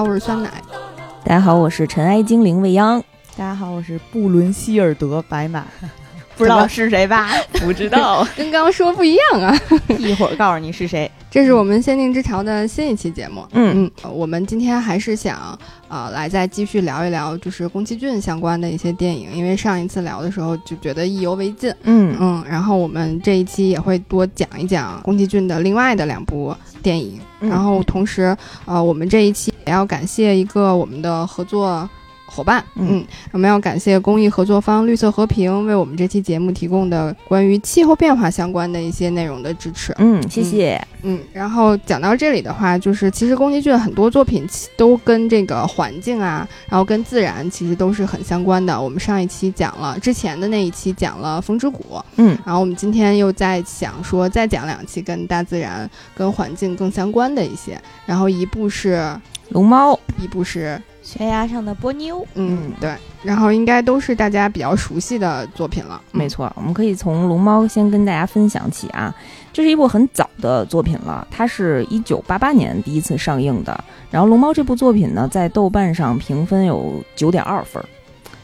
好，我是酸奶。大家好，我是尘埃精灵未央。大家好，我是布伦希尔德白马。不知道是谁吧？不知道，跟刚刚说不一样啊！一会儿告诉你是谁。这是我们《仙境之潮》的新一期节目。嗯嗯，我们今天还是想啊，来再继续聊一聊，就是宫崎骏相关的一些电影，因为上一次聊的时候就觉得意犹未尽。嗯嗯，然后我们这一期也会多讲一讲宫崎骏的另外的两部电影。然后同时，呃，我们这一期也要感谢一个我们的合作。伙伴，嗯，我们要感谢公益合作方绿色和平为我们这期节目提供的关于气候变化相关的一些内容的支持，嗯，谢谢，嗯，然后讲到这里的话，就是其实宫崎骏很多作品都跟这个环境啊，然后跟自然其实都是很相关的。我们上一期讲了，之前的那一期讲了风之谷，嗯，然后我们今天又在想说再讲两期跟大自然、跟环境更相关的一些，然后一部是龙猫，一部是。悬崖上的波妞，嗯，对，然后应该都是大家比较熟悉的作品了。没错，我们可以从《龙猫》先跟大家分享起啊。这是一部很早的作品了，它是一九八八年第一次上映的。然后《龙猫》这部作品呢，在豆瓣上评分有九点二分，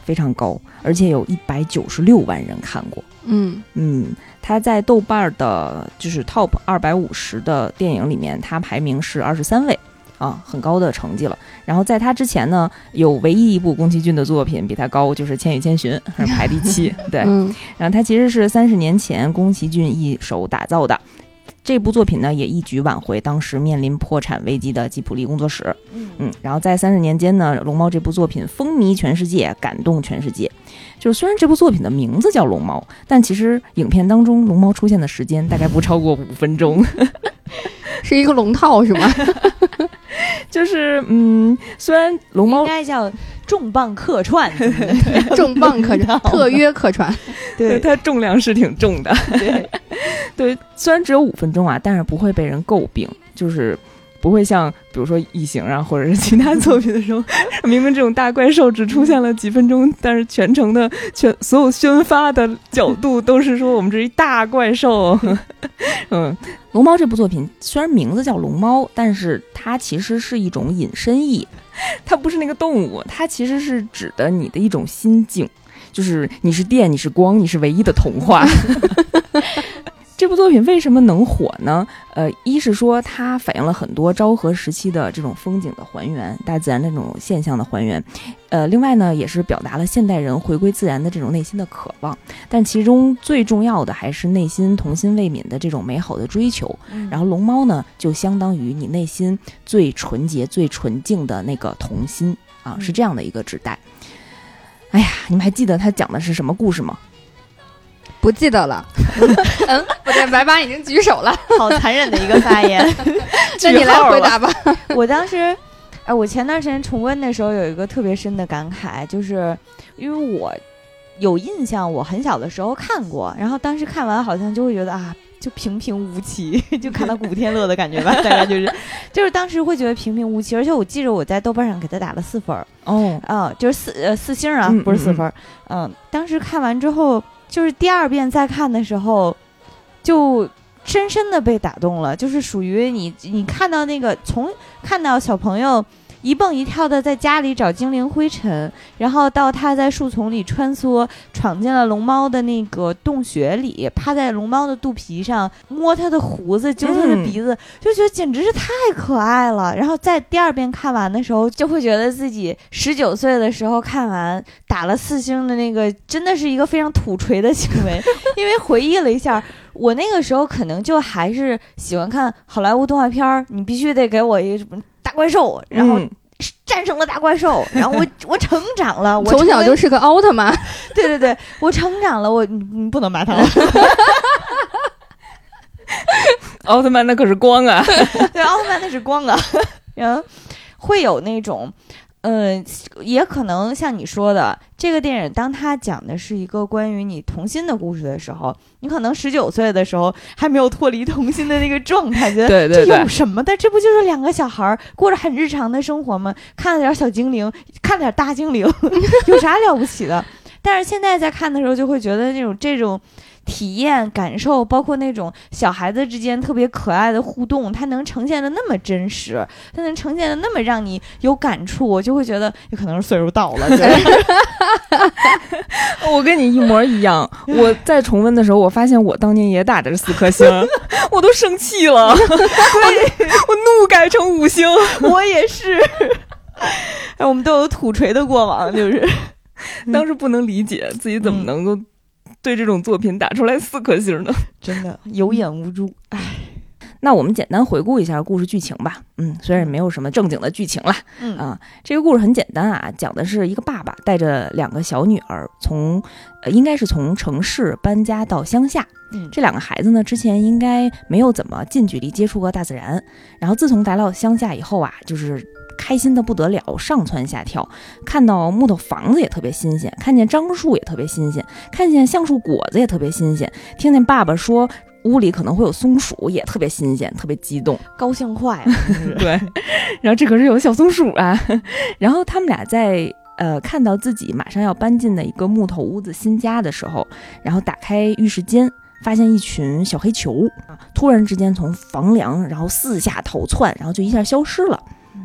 非常高，而且有一百九十六万人看过。嗯嗯，它在豆瓣的就是 Top 二百五十的电影里面，它排名是二十三位。啊，很高的成绩了。然后在他之前呢，有唯一一部宫崎骏的作品比他高，就是《千与千寻》，是排第七。对，然后他其实是三十年前宫崎骏一手打造的这部作品呢，也一举挽回当时面临破产危机的吉卜力工作室。嗯嗯，然后在三十年间呢，《龙猫》这部作品风靡全世界，感动全世界。就是虽然这部作品的名字叫《龙猫》，但其实影片当中龙猫出现的时间大概不超过五分钟。是一个龙套是吗？就是嗯，虽然龙猫应该叫重磅客串，重磅客串，特约客串，对它重量是挺重的。对对，虽然只有五分钟啊，但是不会被人诟病，就是。不会像比如说异形啊，或者是其他作品的时候，明明这种大怪兽只出现了几分钟，但是全程的全所有宣发的角度都是说我们这一大怪兽。嗯，龙猫这部作品虽然名字叫龙猫，但是它其实是一种引申义，它不是那个动物，它其实是指的你的一种心境，就是你是电，你是光，你是唯一的童话。这部作品为什么能火呢？呃，一是说它反映了很多昭和时期的这种风景的还原，大自然的这种现象的还原。呃，另外呢，也是表达了现代人回归自然的这种内心的渴望。但其中最重要的还是内心童心未泯的这种美好的追求。然后龙猫呢，就相当于你内心最纯洁、最纯净的那个童心啊，是这样的一个指代。哎呀，你们还记得它讲的是什么故事吗？不记得了，嗯，不对，白马已经举手了，好残忍的一个发言，那你来回答吧。我当时，哎，我前段时间重温的时候有一个特别深的感慨，就是因为我有印象，我很小的时候看过，然后当时看完好像就会觉得啊，就平平无奇，就看到古天乐的感觉吧，大概就是，就是当时会觉得平平无奇，而且我记着我在豆瓣上给他打了四分儿，哦，啊，就是四呃四星啊，不是四分儿，嗯，当时看完之后。就是第二遍再看的时候，就深深的被打动了。就是属于你，你看到那个从看到小朋友。一蹦一跳的在家里找精灵灰尘，然后到他在树丛里穿梭，闯进了龙猫的那个洞穴里，趴在龙猫的肚皮上摸它的胡子，揪它的鼻子，就觉得简直是太可爱了。然后在第二遍看完的时候，就会觉得自己十九岁的时候看完打了四星的那个，真的是一个非常土锤的行为。因为回忆了一下，我那个时候可能就还是喜欢看好莱坞动画片儿，你必须得给我一个什么。大怪兽，然后战胜了大怪兽，然后我 我成长了，我从小就是个奥特曼。对对对，我成长了，我你你不能骂他。奥特曼那可是光啊，对，奥特曼那是光啊，然后会有那种。嗯，也可能像你说的，这个电影当他讲的是一个关于你童心的故事的时候，你可能十九岁的时候还没有脱离童心的那个状态，觉得这有什么的？这不就是两个小孩过着很日常的生活吗？看了点小精灵，看点大精灵，有啥了不起的？但是现在在看的时候，就会觉得那种这种体验、感受，包括那种小孩子之间特别可爱的互动，它能呈现的那么真实，它能呈现的那么让你有感触，我就会觉得有可能是岁数到了。我跟你一模一样，我在重温的时候，我发现我当年也打的是四颗星，我都生气了，我怒改成五星，我也是。哎，我们都有土锤的过往，就是当时不能理解自己怎么能够。对这种作品打出来四颗星 的，真的有眼无珠。唉，那我们简单回顾一下故事剧情吧。嗯，虽然没有什么正经的剧情了。嗯啊，这个故事很简单啊，讲的是一个爸爸带着两个小女儿从，呃，应该是从城市搬家到乡下。嗯，这两个孩子呢，之前应该没有怎么近距离接触过大自然。然后自从来到乡下以后啊，就是。开心的不得了，上蹿下跳，看到木头房子也特别新鲜，看见樟树也特别新鲜，看见橡树果子也特别新鲜，听见爸爸说屋里可能会有松鼠也特别新鲜，特别激动，高兴坏了。对，然后这可是有小松鼠啊。然后他们俩在呃看到自己马上要搬进的一个木头屋子新家的时候，然后打开浴室间，发现一群小黑球啊，突然之间从房梁然后四下逃窜，然后就一下消失了。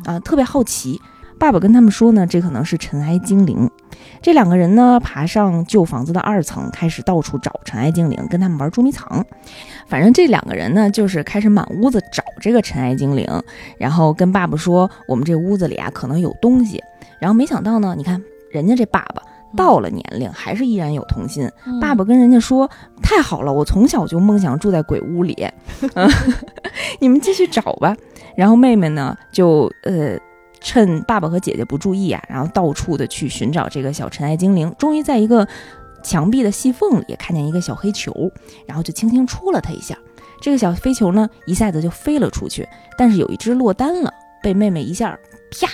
啊，特别好奇，爸爸跟他们说呢，这可能是尘埃精灵。这两个人呢，爬上旧房子的二层，开始到处找尘埃精灵，跟他们玩捉迷藏。反正这两个人呢，就是开始满屋子找这个尘埃精灵，然后跟爸爸说，我们这屋子里啊，可能有东西。然后没想到呢，你看人家这爸爸到了年龄，还是依然有童心。爸爸跟人家说，太好了，我从小就梦想住在鬼屋里 你们继续找吧。然后妹妹呢，就呃，趁爸爸和姐姐不注意啊，然后到处的去寻找这个小尘埃精灵。终于在一个墙壁的细缝里看见一个小黑球，然后就轻轻戳了它一下。这个小飞球呢，一下子就飞了出去，但是有一只落单了，被妹妹一下啪。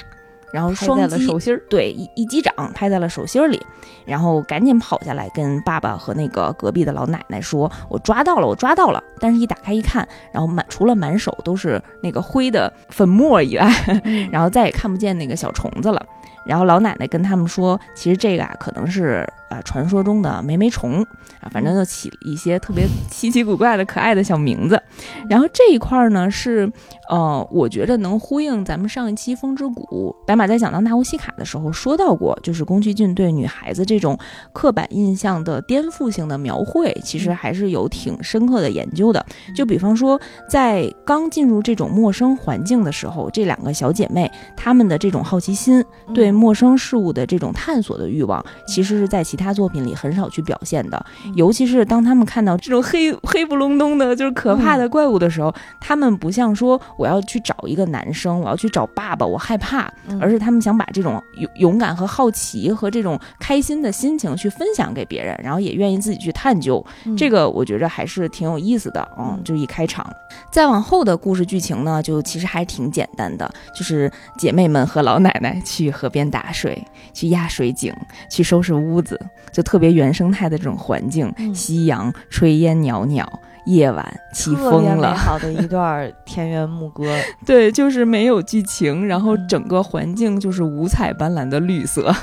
然后双击手心儿，对一一击掌拍在了手心里，然后赶紧跑下来跟爸爸和那个隔壁的老奶奶说：“我抓到了，我抓到了。”但是，一打开一看，然后满除了满手都是那个灰的粉末以外，然后再也看不见那个小虫子了。然后老奶奶跟他们说：“其实这个啊，可能是。”啊，传说中的霉霉虫啊，反正就起了一些特别 稀奇古怪的可爱的小名字。然后这一块呢，是呃，我觉得能呼应咱们上一期《风之谷》白马在讲到纳乌西卡的时候说到过，就是宫崎骏对女孩子这种刻板印象的颠覆性的描绘，其实还是有挺深刻的研究的。就比方说，在刚进入这种陌生环境的时候，这两个小姐妹她们的这种好奇心，对陌生事物的这种探索的欲望，其实是在其。其他作品里很少去表现的，尤其是当她们看到这种黑黑不隆咚的，就是可怕的怪物的时候，她们不像说我要去找一个男生，我要去找爸爸，我害怕，而是他们想把这种勇勇敢和好奇和这种开心的心情去分享给别人，然后也愿意自己去探究。这个我觉着还是挺有意思的，嗯，就一开场，再往后的故事剧情呢，就其实还挺简单的，就是姐妹们和老奶奶去河边打水，去压水井，去收拾屋子。就特别原生态的这种环境，夕阳、炊烟袅袅，夜晚起风了，美好的一段田园牧歌。对，就是没有剧情，然后整个环境就是五彩斑斓的绿色。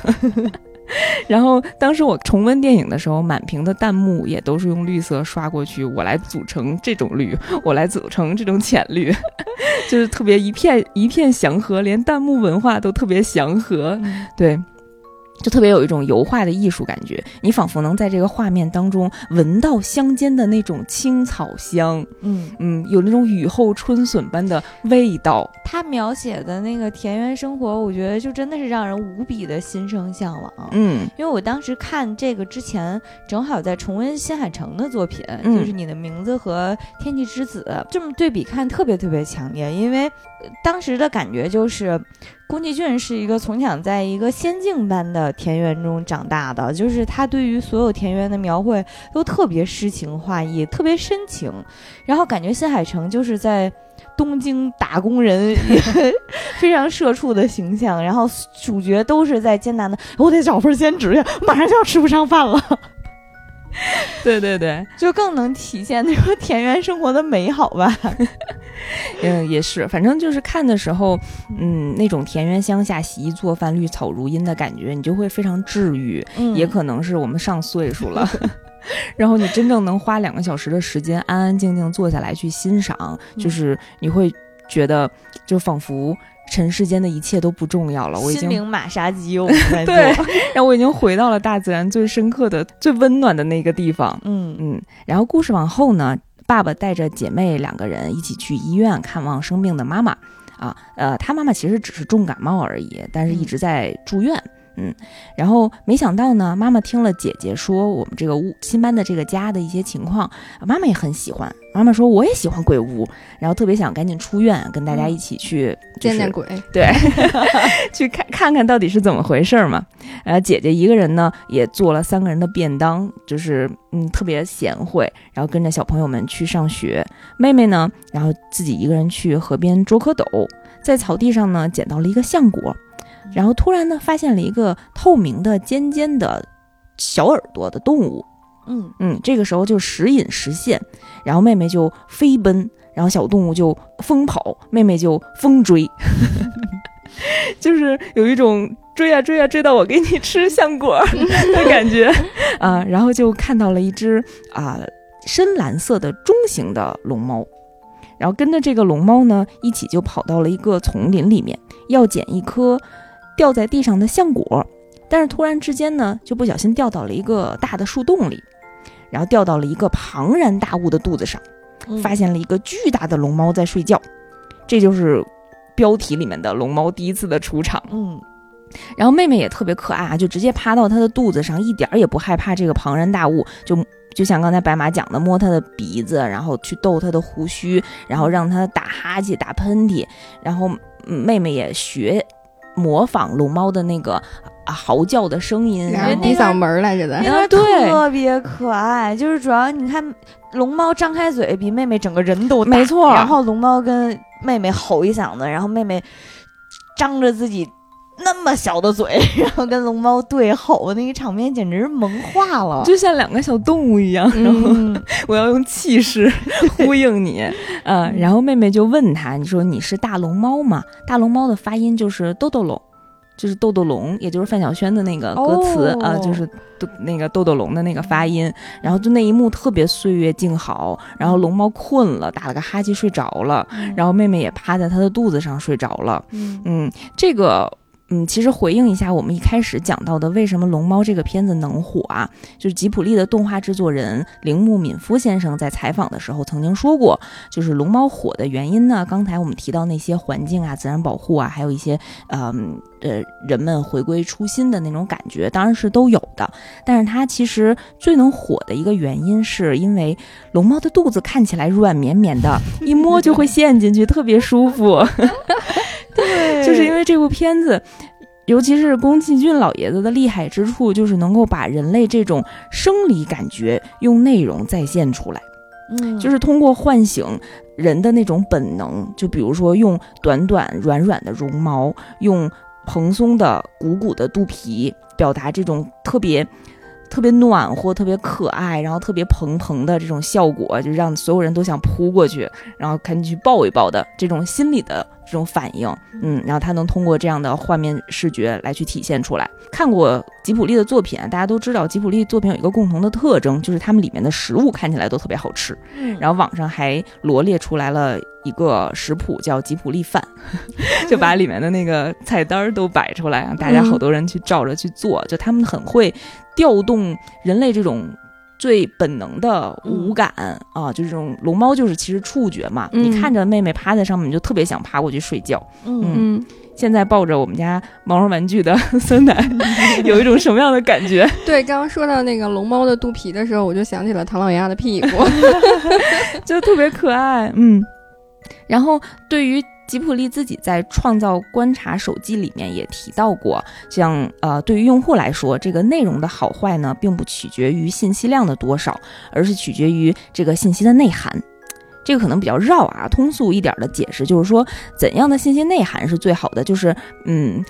然后当时我重温电影的时候，满屏的弹幕也都是用绿色刷过去，我来组成这种绿，我来组成这种浅绿，就是特别一片一片祥和，连弹幕文化都特别祥和。对。就特别有一种油画的艺术感觉，你仿佛能在这个画面当中闻到乡间的那种青草香，嗯嗯，有那种雨后春笋般的味道。他描写的那个田园生活，我觉得就真的是让人无比的心生向往。嗯，因为我当时看这个之前，正好在重温新海诚的作品，就是《你的名字》和《天气之子》，这么对比看特别特别强烈，因为当时的感觉就是。宫崎骏是一个从小在一个仙境般的田园中长大的，就是他对于所有田园的描绘都特别诗情画意，特别深情。然后感觉新海诚就是在东京打工人，非常社畜的形象。然后主角都是在艰难的，我得找份兼职呀，马上就要吃不上饭了。对对对，就更能体现那个田园生活的美好吧。嗯，也是，反正就是看的时候，嗯，那种田园乡下洗衣做饭、绿草如茵的感觉，你就会非常治愈。也可能是我们上岁数了，然后你真正能花两个小时的时间安安静静坐下来去欣赏，就是你会觉得就仿佛。尘世间的一切都不重要了，我已经心灵马杀鸡，我们在对，然后我已经回到了大自然最深刻的、最温暖的那个地方。嗯嗯，然后故事往后呢，爸爸带着姐妹两个人一起去医院看望生病的妈妈。啊，呃，他妈妈其实只是重感冒而已，但是一直在住院。嗯，然后没想到呢，妈妈听了姐姐说我们这个屋新搬的这个家的一些情况，妈妈也很喜欢。妈妈说我也喜欢鬼屋，然后特别想赶紧出院，跟大家一起去见见鬼，对，去看看看到底是怎么回事嘛。呃，姐姐一个人呢也做了三个人的便当，就是嗯特别贤惠，然后跟着小朋友们去上学。妹妹呢，然后自己一个人去河边捉蝌蚪，在草地上呢捡到了一个橡果。然后突然呢，发现了一个透明的、尖尖的小耳朵的动物。嗯嗯，这个时候就时隐时现，然后妹妹就飞奔，然后小动物就疯跑，妹妹就疯追，就是有一种追啊追啊追到我给你吃橡果 的感觉啊。然后就看到了一只啊深蓝色的中型的龙猫，然后跟着这个龙猫呢一起就跑到了一个丛林里面，要捡一颗。掉在地上的橡果，但是突然之间呢，就不小心掉到了一个大的树洞里，然后掉到了一个庞然大物的肚子上，发现了一个巨大的龙猫在睡觉，这就是标题里面的龙猫第一次的出场。嗯，然后妹妹也特别可爱啊，就直接趴到它的肚子上，一点儿也不害怕这个庞然大物，就就像刚才白马讲的，摸它的鼻子，然后去逗它的胡须，然后让它打哈欠、打喷嚏，然后妹妹也学。模仿龙猫的那个啊嚎叫的声音，然后闭嗓门来着的，对，特别可爱。就是主要你看，龙猫张开嘴比妹妹整个人都大，没错。然后龙猫跟妹妹吼一嗓子，然后妹妹张着自己那么小的嘴，然后跟龙猫对吼，那个场面简直是萌化了，就像两个小动物一样。然后 我要用气势 呼应你，嗯。然后妹妹就问他：“你说你是大龙猫吗？”大龙猫的发音就是“豆豆龙”。就是豆豆龙，也就是范晓萱的那个歌词啊，就是豆那个豆豆龙的那个发音。然后就那一幕特别岁月静好，然后龙猫困了，打了个哈欠睡着了，然后妹妹也趴在它的肚子上睡着了。嗯，这个。嗯，其实回应一下我们一开始讲到的，为什么《龙猫》这个片子能火啊？就是吉普力的动画制作人铃木敏夫先生在采访的时候曾经说过，就是《龙猫》火的原因呢。刚才我们提到那些环境啊、自然保护啊，还有一些嗯人们回归初心的那种感觉，当然是都有的。但是它其实最能火的一个原因，是因为龙猫的肚子看起来软绵绵的，一摸就会陷进去，特别舒服。对，就是因为这部片子，尤其是宫崎骏老爷子的厉害之处，就是能够把人类这种生理感觉用内容再现出来。嗯，就是通过唤醒人的那种本能，就比如说用短短软软的绒毛，用蓬松的鼓鼓的肚皮，表达这种特别。特别暖和、特别可爱，然后特别蓬蓬的这种效果，就让所有人都想扑过去，然后赶紧去抱一抱的这种心理的这种反应，嗯，然后他能通过这样的画面视觉来去体现出来。看过吉普力的作品，大家都知道吉普力作品有一个共同的特征，就是他们里面的食物看起来都特别好吃。嗯，然后网上还罗列出来了一个食谱，叫吉普力饭，就把里面的那个菜单都摆出来，让大家好多人去照着去做，就他们很会。调动人类这种最本能的五感啊，就这种龙猫就是其实触觉嘛。你看着妹妹趴在上面，你就特别想爬过去睡觉。嗯，现在抱着我们家毛绒玩具的 酸奶，有一种什么样的感觉？对，刚刚说到那个龙猫的肚皮的时候，我就想起了唐老鸭的屁股，就特别可爱。嗯，然后对于。吉普力自己在创造观察手机里面也提到过，像呃，对于用户来说，这个内容的好坏呢，并不取决于信息量的多少，而是取决于这个信息的内涵。这个可能比较绕啊，通俗一点的解释就是说，怎样的信息内涵是最好的？就是嗯，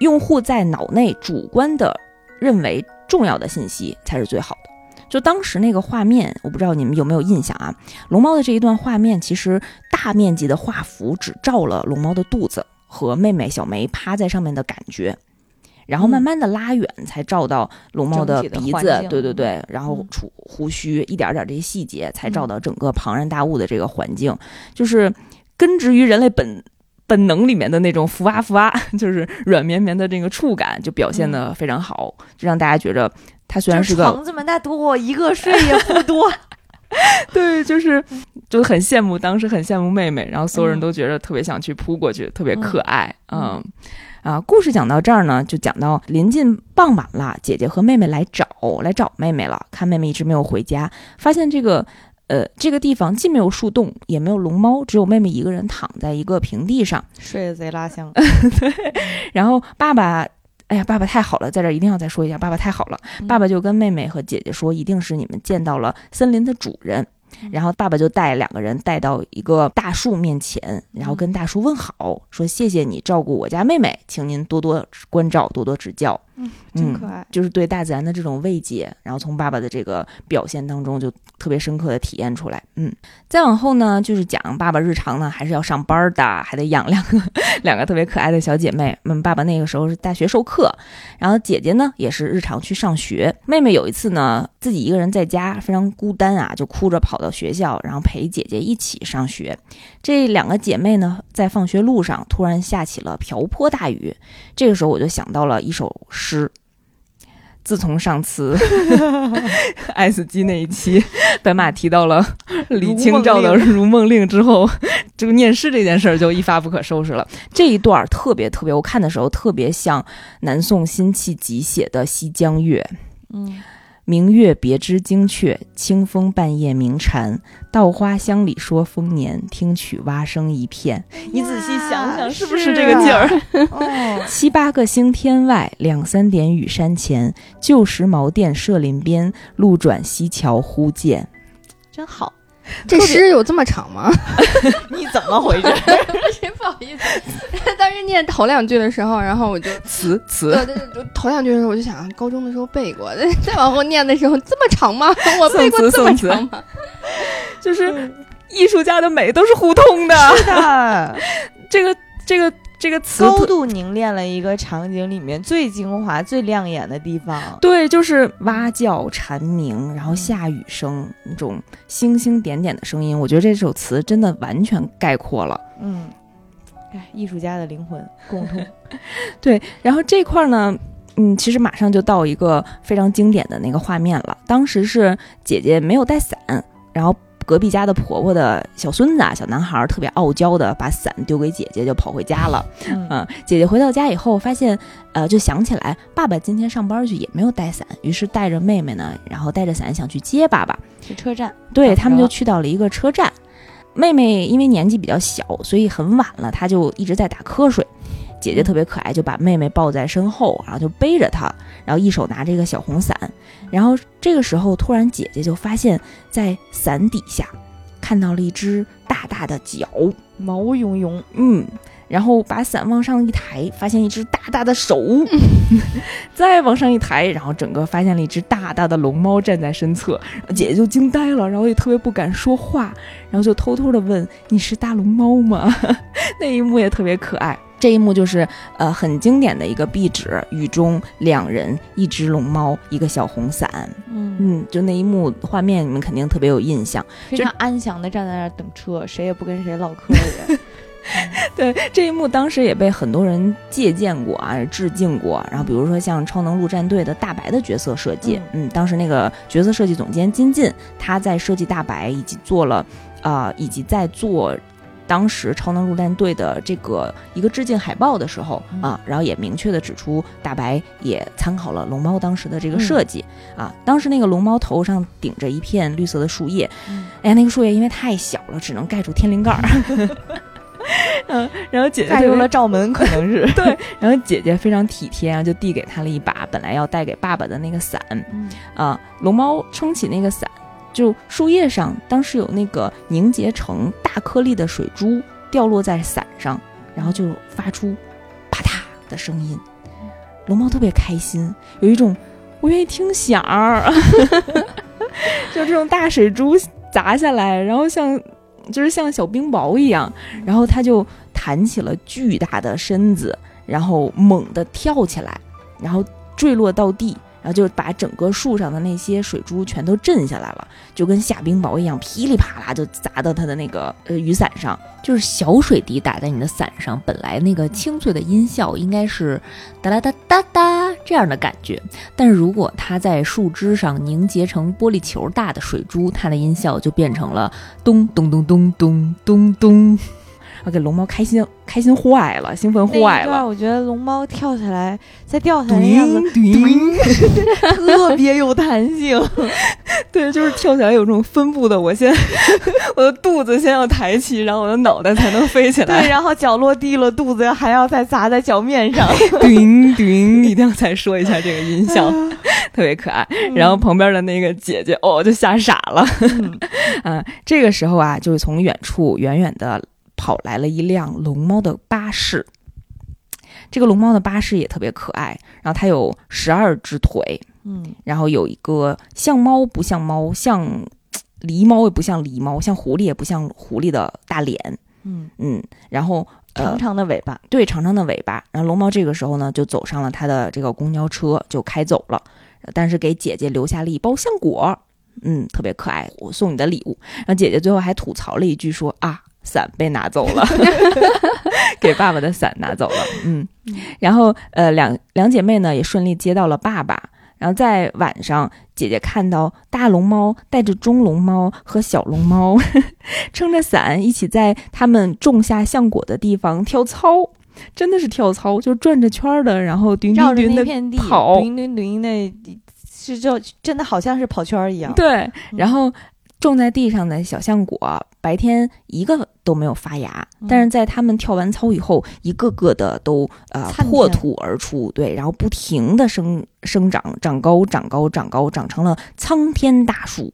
用户在脑内主观的认为重要的信息才是最好。就当时那个画面，我不知道你们有没有印象啊？龙猫的这一段画面，其实大面积的画幅只照了龙猫的肚子和妹妹小梅趴在上面的感觉，然后慢慢的拉远，才照到龙猫的鼻子，对对对，然后出胡须，一点点这些细节，才照到整个庞然大物的这个环境，就是根植于人类本本能里面的那种浮啊浮啊，就是软绵绵的这个触感，就表现的非常好，就让大家觉着它虽然是个房子嘛，那多我一个睡也不多。对，就是就很羡慕，当时很羡慕妹妹，然后所有人都觉得特别想去扑过去，特别可爱。嗯，啊，故事讲到这儿呢，就讲到临近傍晚了，姐姐和妹妹来找来找妹妹了，看妹妹一直没有回家，发现这个呃这个地方既没有树洞，也没有龙猫，只有妹妹一个人躺在一个平地上，睡得贼拉香。对，然后爸爸。哎呀，爸爸太好了，在这一定要再说一下，爸爸太好了。爸爸就跟妹妹和姐姐说，一定是你们见到了森林的主人。然后爸爸就带两个人带到一个大树面前，然后跟大树问好，说谢谢你照顾我家妹妹，请您多多关照，多多指教。嗯，真可爱，就是对大自然的这种慰藉，然后从爸爸的这个表现当中就特别深刻的体验出来。嗯，再往后呢，就是讲爸爸日常呢还是要上班的，还得养两个 两个特别可爱的小姐妹。嗯，爸爸那个时候是大学授课，然后姐姐呢也是日常去上学。妹妹有一次呢自己一个人在家非常孤单啊，就哭着跑到学校，然后陪姐姐一起上学。这两个姐妹呢在放学路上突然下起了瓢泼大雨，这个时候我就想到了一首诗。自从上次爱死机那一期，白马提到了李清照的《如梦令》之后，这个念诗这件事儿就一发不可收拾了。这一段特别特别，我看的时候特别像南宋辛弃疾写的《西江月》。嗯。明月别枝惊鹊，清风半夜鸣蝉。稻花香里说丰年，听取蛙声一片。你仔细想想，是不是这个劲儿？七八个星天外，两三点雨山前。旧时茅店社林边，路转溪桥忽见。真好。这诗有这么长吗？你怎么回事？不好意思，当时念头两句的时候，然后我就词词，对对对，头两句的时候我就想，高中的时候背过，再往后念的时候这么长吗？我背过这么长吗？就是艺术家的美都是互通的，是的，这个这个。这个词高度凝练了一个场景里面最精华、最亮眼的地方。对，就是蛙叫、蝉鸣，然后下雨声，那种星星点点的声音。我觉得这首词真的完全概括了。嗯，哎，艺术家的灵魂共通。对，然后这块呢，嗯，其实马上就到一个非常经典的那个画面了。当时是姐姐没有带伞，然后。隔壁家的婆婆的小孙子啊，小男孩特别傲娇的把伞丢给姐姐，就跑回家了。嗯，姐姐回到家以后，发现呃，就想起来爸爸今天上班去也没有带伞，于是带着妹妹呢，然后带着伞想去接爸爸去车站。对他们就去到了一个车站。妹妹因为年纪比较小，所以很晚了，她就一直在打瞌睡。姐姐特别可爱，就把妹妹抱在身后，然后就背着她，然后一手拿着一个小红伞。然后这个时候，突然姐姐就发现，在伞底下看到了一只大大的脚，毛茸茸，嗯。然后把伞往上一抬，发现一只大大的手，再往上一抬，然后整个发现了一只大大的龙猫站在身侧。姐姐就惊呆了，然后也特别不敢说话，然后就偷偷的问：“你是大龙猫吗？” 那一幕也特别可爱。这一幕就是呃很经典的一个壁纸，雨中两人，一只龙猫，一个小红伞，嗯嗯，就那一幕画面，你们肯定特别有印象，非常安详的站在那儿等车，谁也不跟谁唠嗑的人。对这一幕，当时也被很多人借鉴过啊，致敬过。然后比如说像《超能陆战队》的大白的角色设计，嗯，当时那个角色设计总监金进，他在设计大白以及做了啊，以及在做。当时超能陆战队的这个一个致敬海报的时候啊，然后也明确的指出大白也参考了龙猫当时的这个设计啊。当时那个龙猫头上顶着一片绿色的树叶，哎呀，那个树叶因为太小了，只能盖住天灵盖儿。嗯，然后姐姐盖住了罩门，可能是 对。然后姐姐非常体贴啊，就递给他了一把本来要带给爸爸的那个伞。啊，龙猫撑起那个伞。就树叶上，当时有那个凝结成大颗粒的水珠掉落在伞上，然后就发出啪嗒的声音。龙猫特别开心，有一种我愿意听响儿，就这种大水珠砸下来，然后像就是像小冰雹一样，然后它就弹起了巨大的身子，然后猛地跳起来。然后坠落到地。然后就把整个树上的那些水珠全都震下来了，就跟下冰雹一样，噼里啪啦就砸到他的那个呃雨伞上。就是小水滴打在你的伞上，本来那个清脆的音效应该是哒啦哒哒哒这样的感觉，但是如果它在树枝上凝结成玻璃球大的水珠，它的音效就变成了咚咚咚咚咚咚咚。啊，给龙猫开心开心坏了，兴奋坏了。我觉得龙猫跳起来再掉下来的样子，特别有弹性。对，就是跳起来有这种分布的。我先 我的肚子先要抬起，然后我的脑袋才能飞起来。对，然后脚落地了，肚子还要再砸在脚面上。叮叮，一定要再说一下这个音效，特别可爱。然后旁边的那个姐姐哦，就吓傻了。嗯，这个时候啊，就是从远处远远的。跑来了一辆龙猫的巴士，这个龙猫的巴士也特别可爱。然后它有十二只腿，嗯，然后有一个像猫不像猫，像狸猫也不像狸猫，像狐狸也不像狐狸的大脸，嗯嗯，然后长长的尾巴，对，长长的尾巴。然后龙猫这个时候呢，就走上了它的这个公交车，就开走了。但是给姐姐留下了一包橡果，嗯，特别可爱，我送你的礼物。然后姐姐最后还吐槽了一句说啊。伞被拿走了，给爸爸的伞拿走了。嗯，然后呃，两两姐妹呢也顺利接到了爸爸。然后在晚上，姐姐看到大龙猫带着中龙猫和小龙猫 撑着伞一起在他们种下橡果的地方跳操，真的是跳操，就转着圈的，然后叮叮叮的跑，叮叮叮的，是就真的好像是跑圈一样。对，然后。种在地上的小橡果，白天一个都没有发芽，但是在他们跳完操以后，一个个的都呃破土而出，对，然后不停的生生长，长高，长高，长高，长成了苍天大树。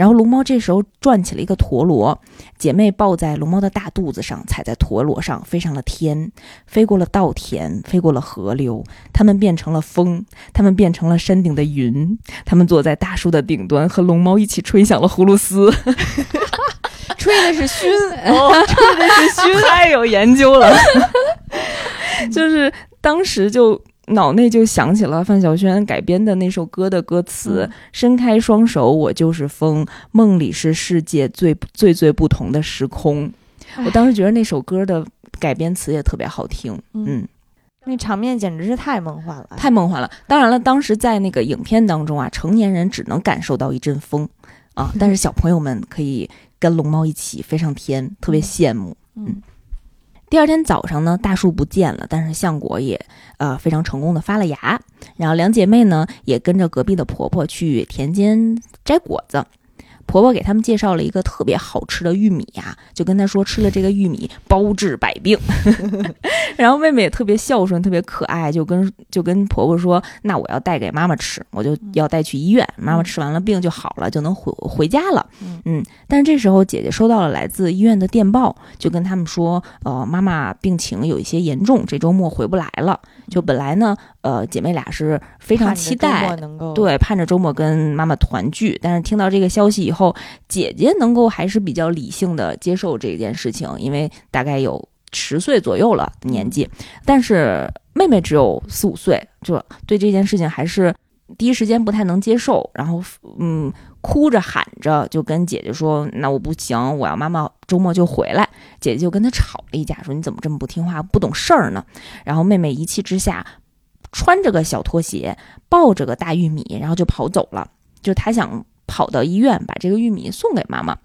然后龙猫这时候转起了一个陀螺，姐妹抱在龙猫的大肚子上，踩在陀螺上，飞上了天，飞过了稻田，飞过了河流，它们变成了风，它们变成了山顶的云，它们坐在大树的顶端，和龙猫一起吹响了葫芦丝，吹的是熏，吹的是熏，太有研究了，就是当时就。脑内就想起了范晓萱改编的那首歌的歌词：“伸开双手，我就是风，梦里是世界最最最不同的时空。”我当时觉得那首歌的改编词也特别好听，嗯，那场面简直是太梦幻了，太梦幻了。当然了，当时在那个影片当中啊，成年人只能感受到一阵风啊，但是小朋友们可以跟龙猫一起飞上天，特别羡慕，嗯。第二天早上呢，大树不见了，但是橡果也，呃，非常成功的发了芽。然后两姐妹呢，也跟着隔壁的婆婆去田间摘果子。婆婆给他们介绍了一个特别好吃的玉米呀，就跟她说吃了这个玉米包治百病。然后妹妹也特别孝顺，特别可爱，就跟就跟婆婆说：“那我要带给妈妈吃，我就要带去医院，妈妈吃完了病就好了，就能回回家了。”嗯，但是这时候姐姐收到了来自医院的电报，就跟他们说：“呃，妈妈病情有一些严重，这周末回不来了。”就本来呢，呃，姐妹俩是非常期待，对，盼着周末跟妈妈团聚。但是听到这个消息以后，姐姐能够还是比较理性的接受这件事情，因为大概有十岁左右了年纪，但是妹妹只有四五岁，就对这件事情还是第一时间不太能接受。然后，嗯，哭着喊着就跟姐姐说：“那我不行，我要妈妈周末就回来。”姐姐就跟他吵了一架，说：“你怎么这么不听话，不懂事儿呢？”然后妹妹一气之下，穿着个小拖鞋，抱着个大玉米，然后就跑走了。就她想跑到医院把这个玉米送给妈妈。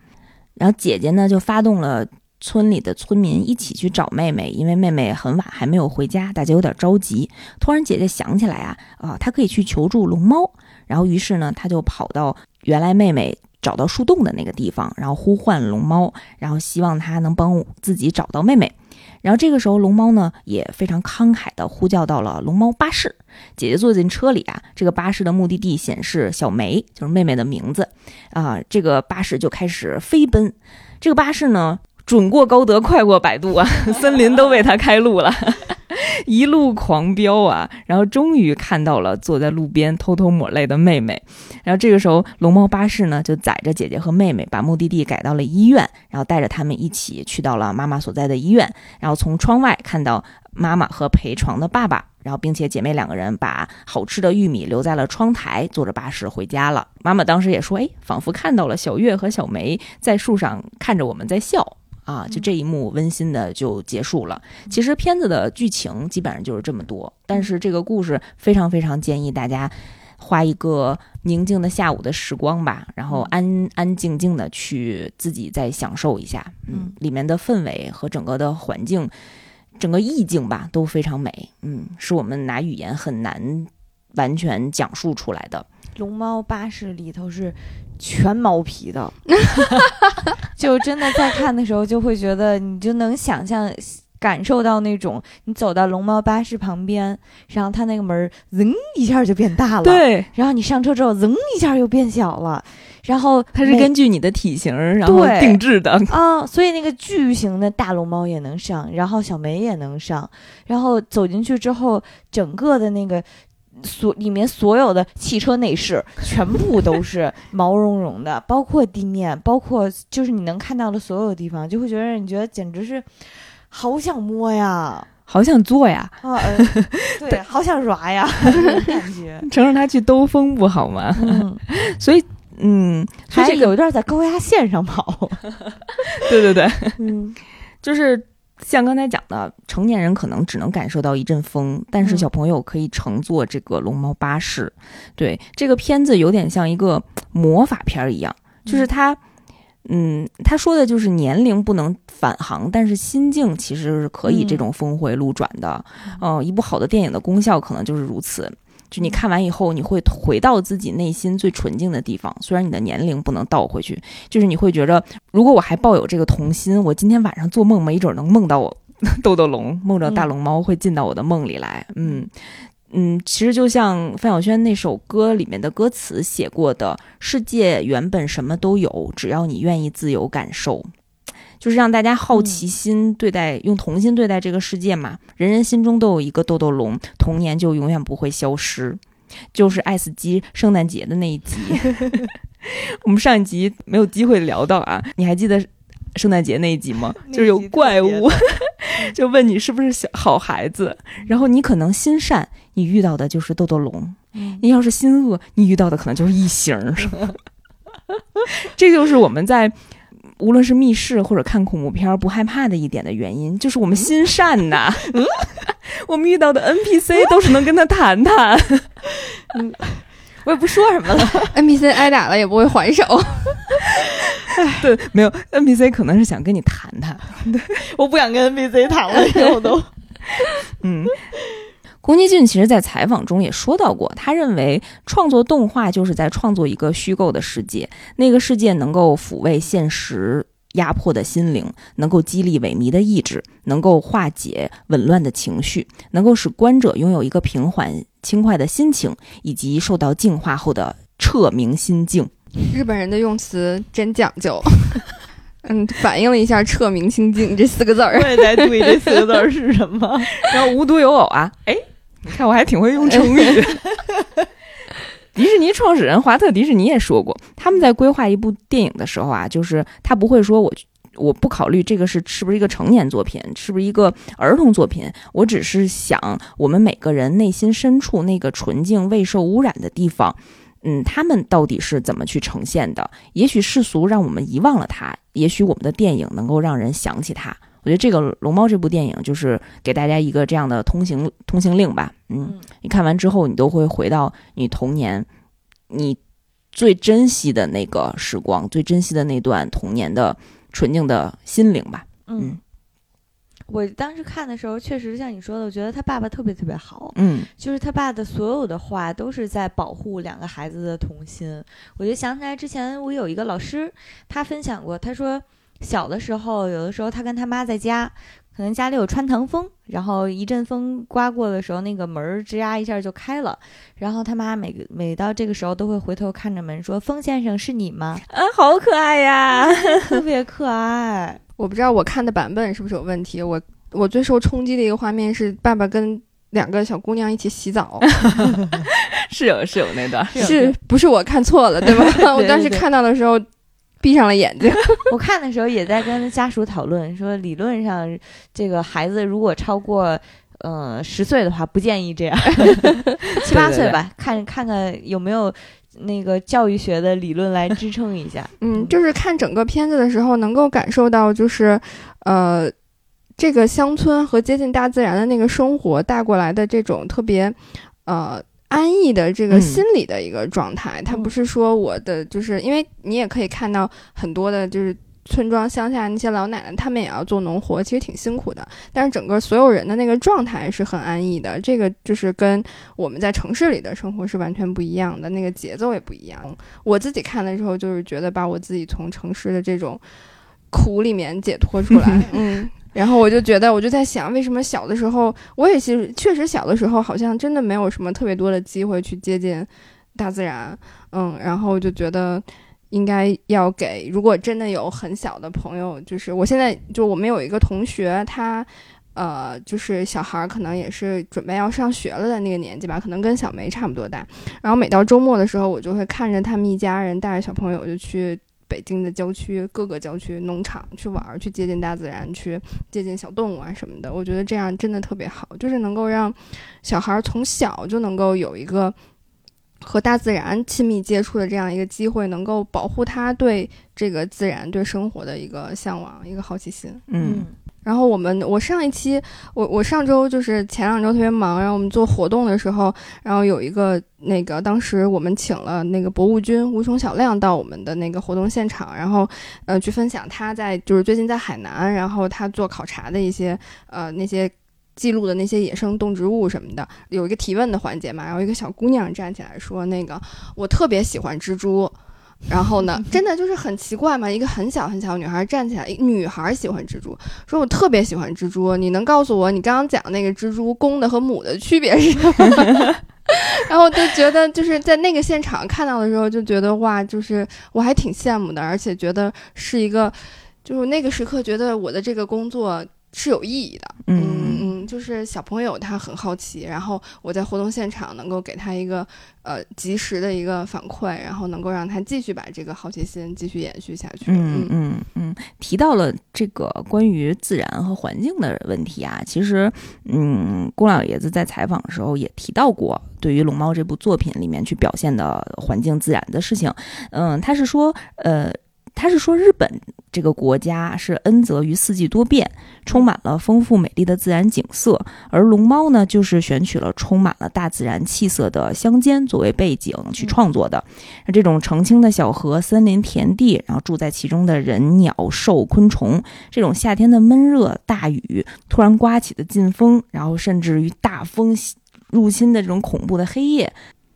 然后姐姐呢就发动了村里的村民一起去找妹妹，因为妹妹很晚还没有回家，大家有点着急。突然姐姐想起来啊，啊，她可以去求助龙猫。然后于是呢，她就跑到原来妹妹。找到树洞的那个地方，然后呼唤龙猫，然后希望它能帮自己找到妹妹。然后这个时候，龙猫呢也非常慷慨地呼叫到了龙猫巴士。姐姐坐进车里啊，这个巴士的目的地显示小梅，就是妹妹的名字啊。这个巴士就开始飞奔。这个巴士呢，准过高德，快过百度啊，森林都为他开路了。一路狂飙啊，然后终于看到了坐在路边偷偷抹泪的妹妹。然后这个时候，龙猫巴士呢就载着姐姐和妹妹，把目的地改到了医院，然后带着他们一起去到了妈妈所在的医院。然后从窗外看到妈妈和陪床的爸爸，然后并且姐妹两个人把好吃的玉米留在了窗台，坐着巴士回家了。妈妈当时也说：“哎，仿佛看到了小月和小梅在树上看着我们在笑啊！”就这一幕温馨的就结束了。其实片子的剧情基本上就是这么多，但是这个故事非常非常建议大家。花一个宁静的下午的时光吧，然后安安静静的去自己再享受一下，嗯，里面的氛围和整个的环境，整个意境吧都非常美，嗯，是我们拿语言很难完全讲述出来的。龙猫巴士里头是全毛皮的，就真的在看的时候就会觉得，你就能想象。感受到那种，你走到龙猫巴士旁边，然后它那个门噌一下就变大了，对，然后你上车之后噌一下又变小了，然后它是根据你的体型然后定制的。啊，所以那个巨型的大龙猫也能上，然后小梅也能上，然后走进去之后，整个的那个所里面所有的汽车内饰全部都是毛茸茸的，包括地面，包括就是你能看到的所有地方，就会觉得你觉得简直是。好想摸呀，好想做呀，啊，对，好想抓呀，感觉。乘着它去兜风不好吗？所以，嗯，还有一段在高压线上跑。对对对，嗯，就是像刚才讲的，成年人可能只能感受到一阵风，但是小朋友可以乘坐这个龙猫巴士。对，这个片子有点像一个魔法片一样，就是他。嗯，他说的就是年龄不能返航，但是心境其实是可以这种峰回路转的。嗯，一部好的电影的功效可能就是如此，就你看完以后，你会回到自己内心最纯净的地方。虽然你的年龄不能倒回去，就是你会觉着，如果我还抱有这个童心，我今天晚上做梦没准能梦到我 豆豆龙，梦着大龙猫会进到我的梦里来。嗯。嗯，其实就像范晓萱那首歌里面的歌词写过的：“世界原本什么都有，只要你愿意自由感受。”就是让大家好奇心对待，用童心对待这个世界嘛。人人心中都有一个豆豆龙，童年就永远不会消失。就是爱死机圣诞节的那一集，我们上一集没有机会聊到啊，你还记得？圣诞节那一集吗？就是有怪物，就问你是不是小好孩子，然后你可能心善，你遇到的就是豆豆龙；你要是心恶，你遇到的可能就是异形。这就是我们在无论是密室或者看恐怖片不害怕的一点的原因，就是我们心善呐。我们遇到的 NPC 都是能跟他谈谈。嗯，我也不说什么了。NPC 挨打了也不会还手。对，没有 NPC 可能是想跟你谈谈。对，我不想跟 NPC 谈了，以后都。嗯，宫崎骏其实，在采访中也说到过，他认为创作动画就是在创作一个虚构的世界，那个世界能够抚慰现实压迫的心灵，能够激励萎靡的意志，能够化解紊乱的情绪，能够使观者拥有一个平缓轻快的心情，以及受到净化后的彻明心境。日本人的用词真讲究，嗯，反映了一下“彻明心境”这四个字儿。我也在对这四个字儿是什么。然后无独有偶啊，哎，看我还挺会用成语。迪士尼创始人华特迪士尼也说过，他们在规划一部电影的时候啊，就是他不会说我我不考虑这个是是不是一个成年作品，是不是一个儿童作品，我只是想我们每个人内心深处那个纯净未受污染的地方。嗯，他们到底是怎么去呈现的？也许世俗让我们遗忘了它，也许我们的电影能够让人想起它。我觉得这个《龙猫》这部电影就是给大家一个这样的通行通行令吧。嗯，你看完之后，你都会回到你童年，你最珍惜的那个时光，最珍惜的那段童年的纯净的心灵吧。嗯。我当时看的时候，确实像你说的，我觉得他爸爸特别特别好。嗯，就是他爸的所有的话都是在保护两个孩子的童心。我就想起来之前我有一个老师，他分享过，他说小的时候，有的时候他跟他妈在家，可能家里有穿堂风，然后一阵风刮过的时候，那个门吱呀一下就开了，然后他妈每每到这个时候都会回头看着门说：“风先生是你吗？”啊，好可爱呀，特别可爱。我不知道我看的版本是不是有问题。我我最受冲击的一个画面是爸爸跟两个小姑娘一起洗澡，是有是有那段，是不是我看错了对吧？我当时看到的时候闭上了眼睛。我看的时候也在跟家属讨论，说理论上这个孩子如果超过呃，十岁的话不建议这样，七八岁吧，看看看有没有那个教育学的理论来支撑一下。嗯，就是看整个片子的时候，能够感受到，就是呃，这个乡村和接近大自然的那个生活带过来的这种特别呃安逸的这个心理的一个状态。它不是说我的，就是因为你也可以看到很多的，就是。村庄乡下那些老奶奶，他们也要做农活，其实挺辛苦的。但是整个所有人的那个状态是很安逸的，这个就是跟我们在城市里的生活是完全不一样的，那个节奏也不一样。我自己看的时候，就是觉得把我自己从城市的这种苦里面解脱出来，嗯，然后我就觉得，我就在想，为什么小的时候，我也其实确实小的时候，好像真的没有什么特别多的机会去接近大自然，嗯，然后我就觉得。应该要给，如果真的有很小的朋友，就是我现在就我们有一个同学，他，呃，就是小孩儿可能也是准备要上学了的那个年纪吧，可能跟小梅差不多大。然后每到周末的时候，我就会看着他们一家人带着小朋友就去北京的郊区各个郊区农场去玩，去接近大自然，去接近小动物啊什么的。我觉得这样真的特别好，就是能够让小孩从小就能够有一个。和大自然亲密接触的这样一个机会，能够保护他对这个自然、对生活的一个向往、一个好奇心。嗯，然后我们，我上一期，我我上周就是前两周特别忙，然后我们做活动的时候，然后有一个那个，当时我们请了那个博物君吴琼小亮到我们的那个活动现场，然后呃去分享他在就是最近在海南，然后他做考察的一些呃那些。记录的那些野生动植物什么的，有一个提问的环节嘛，然后一个小姑娘站起来说：“那个我特别喜欢蜘蛛。”然后呢，真的就是很奇怪嘛，一个很小很小的女孩站起来，女孩喜欢蜘蛛，说我特别喜欢蜘蛛，你能告诉我你刚刚讲那个蜘蛛公的和母的区别是什么？然后就觉得就是在那个现场看到的时候，就觉得哇，就是我还挺羡慕的，而且觉得是一个，就是那个时刻觉得我的这个工作。是有意义的，嗯嗯，就是小朋友他很好奇，然后我在活动现场能够给他一个呃及时的一个反馈，然后能够让他继续把这个好奇心继续延续下去。嗯嗯嗯，提到了这个关于自然和环境的问题啊，其实嗯，龚老爷子在采访的时候也提到过，对于《龙猫》这部作品里面去表现的环境自然的事情，嗯，他是说呃。他是说，日本这个国家是恩泽于四季多变，充满了丰富美丽的自然景色，而龙猫呢，就是选取了充满了大自然气色的乡间作为背景去创作的。那这种澄清的小河、森林、田地，然后住在其中的人、鸟、兽、昆虫，这种夏天的闷热、大雨、突然刮起的劲风，然后甚至于大风入侵的这种恐怖的黑夜。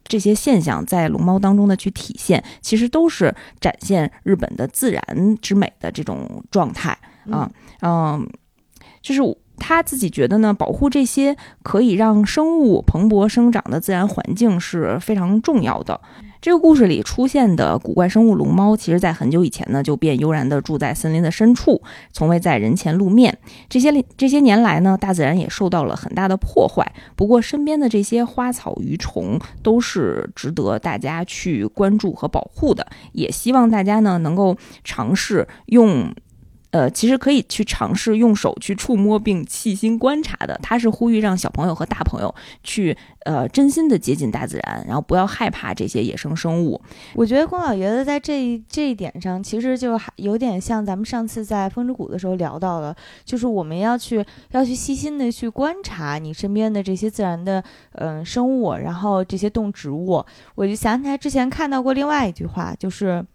这些现象在龙猫当中的去体现，其实都是展现日本的自然之美的这种状态啊，嗯，就是他自己觉得呢，保护这些可以让生物蓬勃生长的自然环境是非常重要的。这个故事里出现的古怪生物龙猫，其实在很久以前呢就便悠然地住在森林的深处，从未在人前露面。这些这些年来呢，大自然也受到了很大的破坏。不过，身边的这些花草鱼虫都是值得大家去关注和保护的。也希望大家呢能够尝试用。呃，其实可以去尝试用手去触摸并细心观察的。他是呼吁让小朋友和大朋友去呃真心的接近大自然，然后不要害怕这些野生生物。我觉得龚老爷子在这这一点上，其实就还有点像咱们上次在风之谷的时候聊到的，就是我们要去要去细心的去观察你身边的这些自然的嗯生物，然后这些动植物。我就想起来之前看到过另外一句话，就是。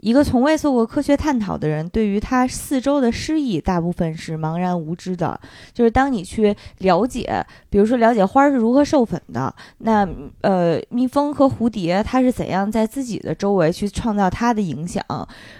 一个从未做过科学探讨的人，对于他四周的诗意，大部分是茫然无知的。就是当你去了解，比如说了解花是如何授粉的，那呃，蜜蜂和蝴蝶它是怎样在自己的周围去创造它的影响，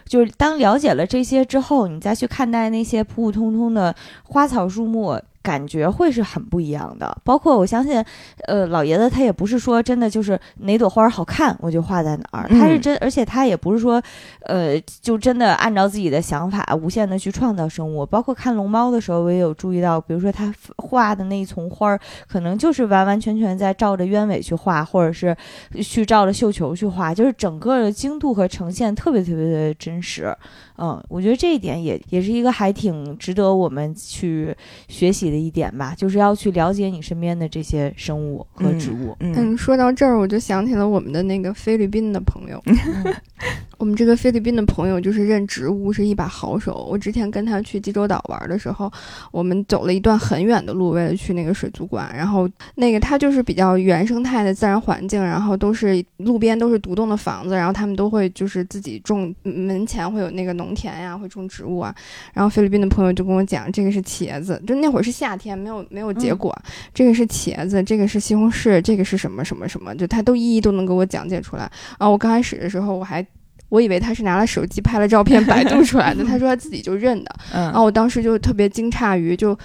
就是当了解了这些之后，你再去看待那些普普通通的花草树木。感觉会是很不一样的，包括我相信，呃，老爷子他也不是说真的就是哪朵花好看我就画在哪儿，他是真，而且他也不是说，呃，就真的按照自己的想法无限的去创造生物。包括看龙猫的时候，我也有注意到，比如说他画的那一丛花，可能就是完完全全在照着鸢尾去画，或者是去照着绣球去画，就是整个的精度和呈现特别特别的真实。嗯，我觉得这一点也也是一个还挺值得我们去学习。的一点吧，就是要去了解你身边的这些生物和植物。嗯，说到这儿，我就想起了我们的那个菲律宾的朋友。我们这个菲律宾的朋友就是认植物是一把好手。我之前跟他去济州岛玩的时候，我们走了一段很远的路，为了去那个水族馆。然后那个他就是比较原生态的自然环境，然后都是路边都是独栋的房子，然后他们都会就是自己种，门前会有那个农田呀，会种植物啊。然后菲律宾的朋友就跟我讲，这个是茄子，就那会儿是夏天，没有没有结果。这个是茄子，这个是西红柿，这个是什么什么什么，就他都一一都能给我讲解出来。啊，我刚开始的时候我还。我以为他是拿了手机拍了照片百度出来的，他说他自己就认的，然后我当时就特别惊诧于，就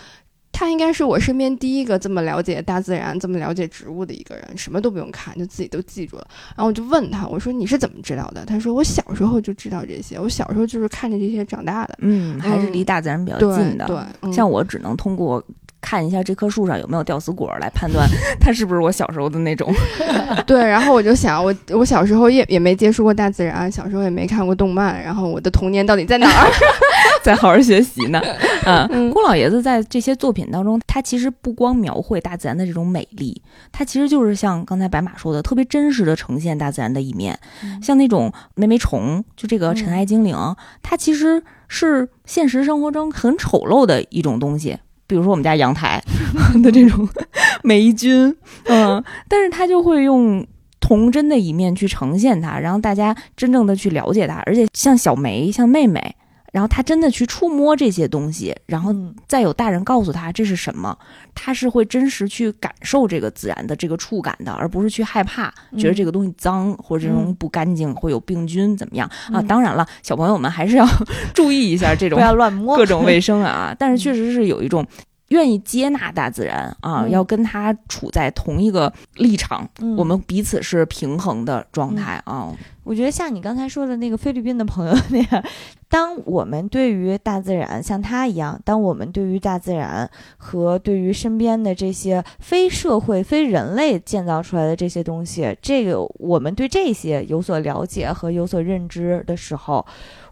他应该是我身边第一个这么了解大自然、这么了解植物的一个人，什么都不用看就自己都记住了。然后我就问他，我说你是怎么知道的？他说我小时候就知道这些，我小时候就是看着这些长大的。嗯，还是离大自然比较近的。对，像我只能通过。看一下这棵树上有没有吊死果，来判断 它是不是我小时候的那种。对，然后我就想，我我小时候也也没接触过大自然，小时候也没看过动漫，然后我的童年到底在哪儿？在好好学习呢。嗯，郭老爷子在这些作品当中，他其实不光描绘大自然的这种美丽，他其实就是像刚才白马说的，特别真实的呈现大自然的一面。像那种霉霉虫，就这个尘埃精灵，它其实是现实生活中很丑陋的一种东西。比如说我们家阳台 的这种 霉菌，嗯，但是他就会用童真的一面去呈现它，然后大家真正的去了解它，而且像小梅，像妹妹，然后他真的去触摸这些东西，然后再有大人告诉他这是什么，他是会真实去感受这个自然的这个触感的，而不是去害怕，觉得这个东西脏或者这种不干净会有病菌怎么样啊？当然了，小朋友们还是要 注意一下这种不要乱摸各种卫生啊。但是确实是有一种。愿意接纳大自然啊，要跟他处在同一个立场，我们彼此是平衡的状态啊。我觉得像你刚才说的那个菲律宾的朋友那样，当我们对于大自然像他一样，当我们对于大自然和对于身边的这些非社会、非人类建造出来的这些东西，这个我们对这些有所了解和有所认知的时候，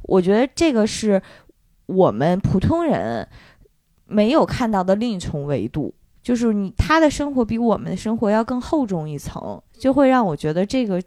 我觉得这个是我们普通人。没有看到的另一重维度，就是你他的生活比我们的生活要更厚重一层，就会让我觉得这个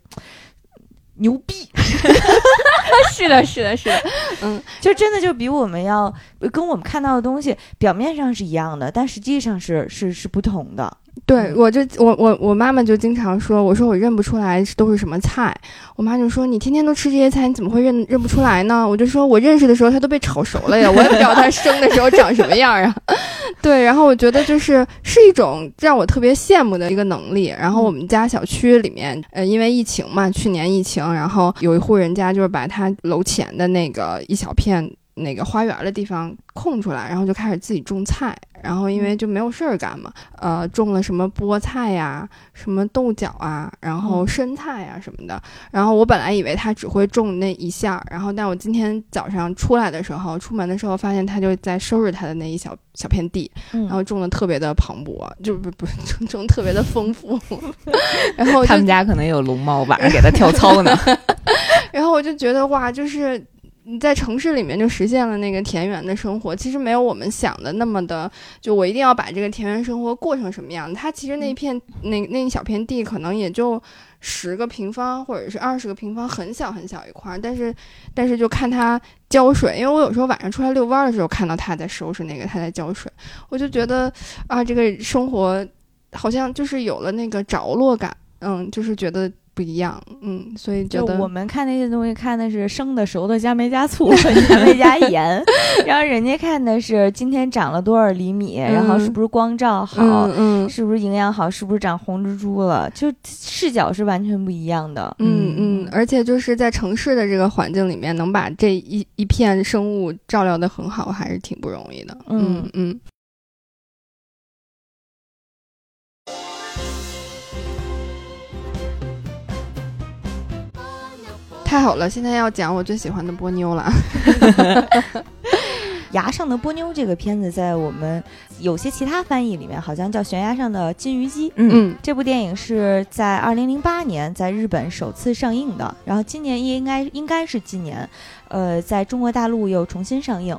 牛逼。是的，是的，是的，嗯，就真的就比我们要跟我们看到的东西表面上是一样的，但实际上是是是不同的。对，我就我我我妈妈就经常说，我说我认不出来都是什么菜，我妈就说你天天都吃这些菜，你怎么会认认不出来呢？我就说我认识的时候它都被炒熟了呀，我也不知道它生的时候长什么样啊。对，然后我觉得就是是一种让我特别羡慕的一个能力。然后我们家小区里面，呃，因为疫情嘛，去年疫情，然后有一户人家就是把他楼前的那个一小片。那个花园的地方空出来，然后就开始自己种菜，然后因为就没有事儿干嘛，呃，种了什么菠菜呀，什么豆角啊，然后生菜啊什么的。然后我本来以为他只会种那一下，然后但我今天早上出来的时候，出门的时候发现他就在收拾他的那一小小片地，然后种的特别的磅礴，就不不 种种特别的丰富。然后他们家可能有龙猫，晚上给他跳操呢。然后我就觉得哇，就是。你在城市里面就实现了那个田园的生活，其实没有我们想的那么的，就我一定要把这个田园生活过成什么样。它其实那片那那一小片地可能也就十个平方或者是二十个平方，很小很小一块。但是，但是就看它浇水，因为我有时候晚上出来遛弯的时候看到它在收拾那个，它在浇水，我就觉得啊，这个生活好像就是有了那个着落感，嗯，就是觉得。不一样，嗯，所以就我们看那些东西，看的是生的、熟的，加没加醋，加没加盐，然后人家看的是今天长了多少厘米，然后是不是光照好，嗯，是不是营养好，是不是长红蜘蛛了，就视角是完全不一样的，嗯嗯，而且就是在城市的这个环境里面，能把这一一片生物照料的很好，还是挺不容易的，嗯嗯。太好了，现在要讲我最喜欢的波妞了。牙上的波妞这个片子，在我们有些其他翻译里面好像叫《悬崖上的金鱼姬》。嗯，这部电影是在二零零八年在日本首次上映的，然后今年应该应该是今年，呃，在中国大陆又重新上映。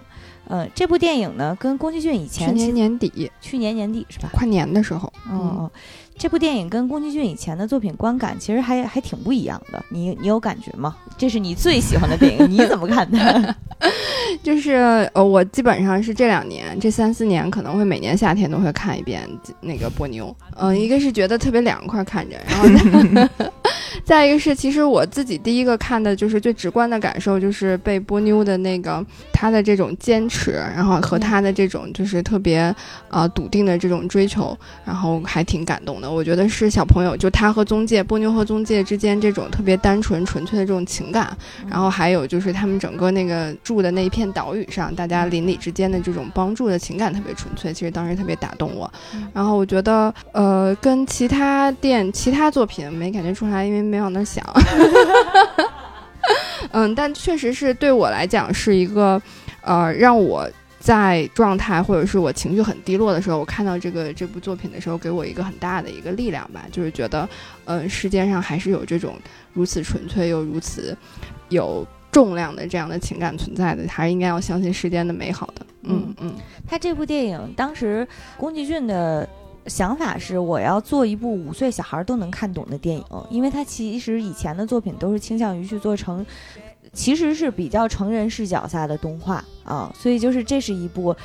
呃，这部电影呢，跟宫崎骏以前去年年底，去年年底是吧？跨年的时候，哦，这部电影跟宫崎骏以前的作品观感其实还还挺不一样的。你你有感觉吗？这是你最喜欢的电影，你怎么看的？就是呃，我基本上是这两年这三四年可能会每年夏天都会看一遍那个波妞。嗯，一个是觉得特别凉快看着，然后 再一个是其实我自己第一个看的就是最直观的感受就是被波妞的那个她的这种坚持，然后和她的这种就是特别呃笃定的这种追求，然后还挺感动的。我觉得是小朋友就她和宗介波妞和宗介之间这种特别单纯纯粹的这种情感，然后还有就是他们整个那个住的那一片岛屿上，大家邻里之间的这种帮助的情感特别纯粹，其实当时特别打动我。然后我觉得呃跟其他电其他作品没感觉出来，因为没往那想。嗯，但确实是对我来讲是一个，呃，让我在状态或者是我情绪很低落的时候，我看到这个这部作品的时候，给我一个很大的一个力量吧，就是觉得，嗯，世界上还是有这种如此纯粹又如此有重量的这样的情感存在的，还是应该要相信世间的美好的。嗯嗯，他这部电影当时宫崎骏的。想法是我要做一部五岁小孩都能看懂的电影，因为他其实以前的作品都是倾向于去做成，其实是比较成人视角下的动画啊，所以就是这是一部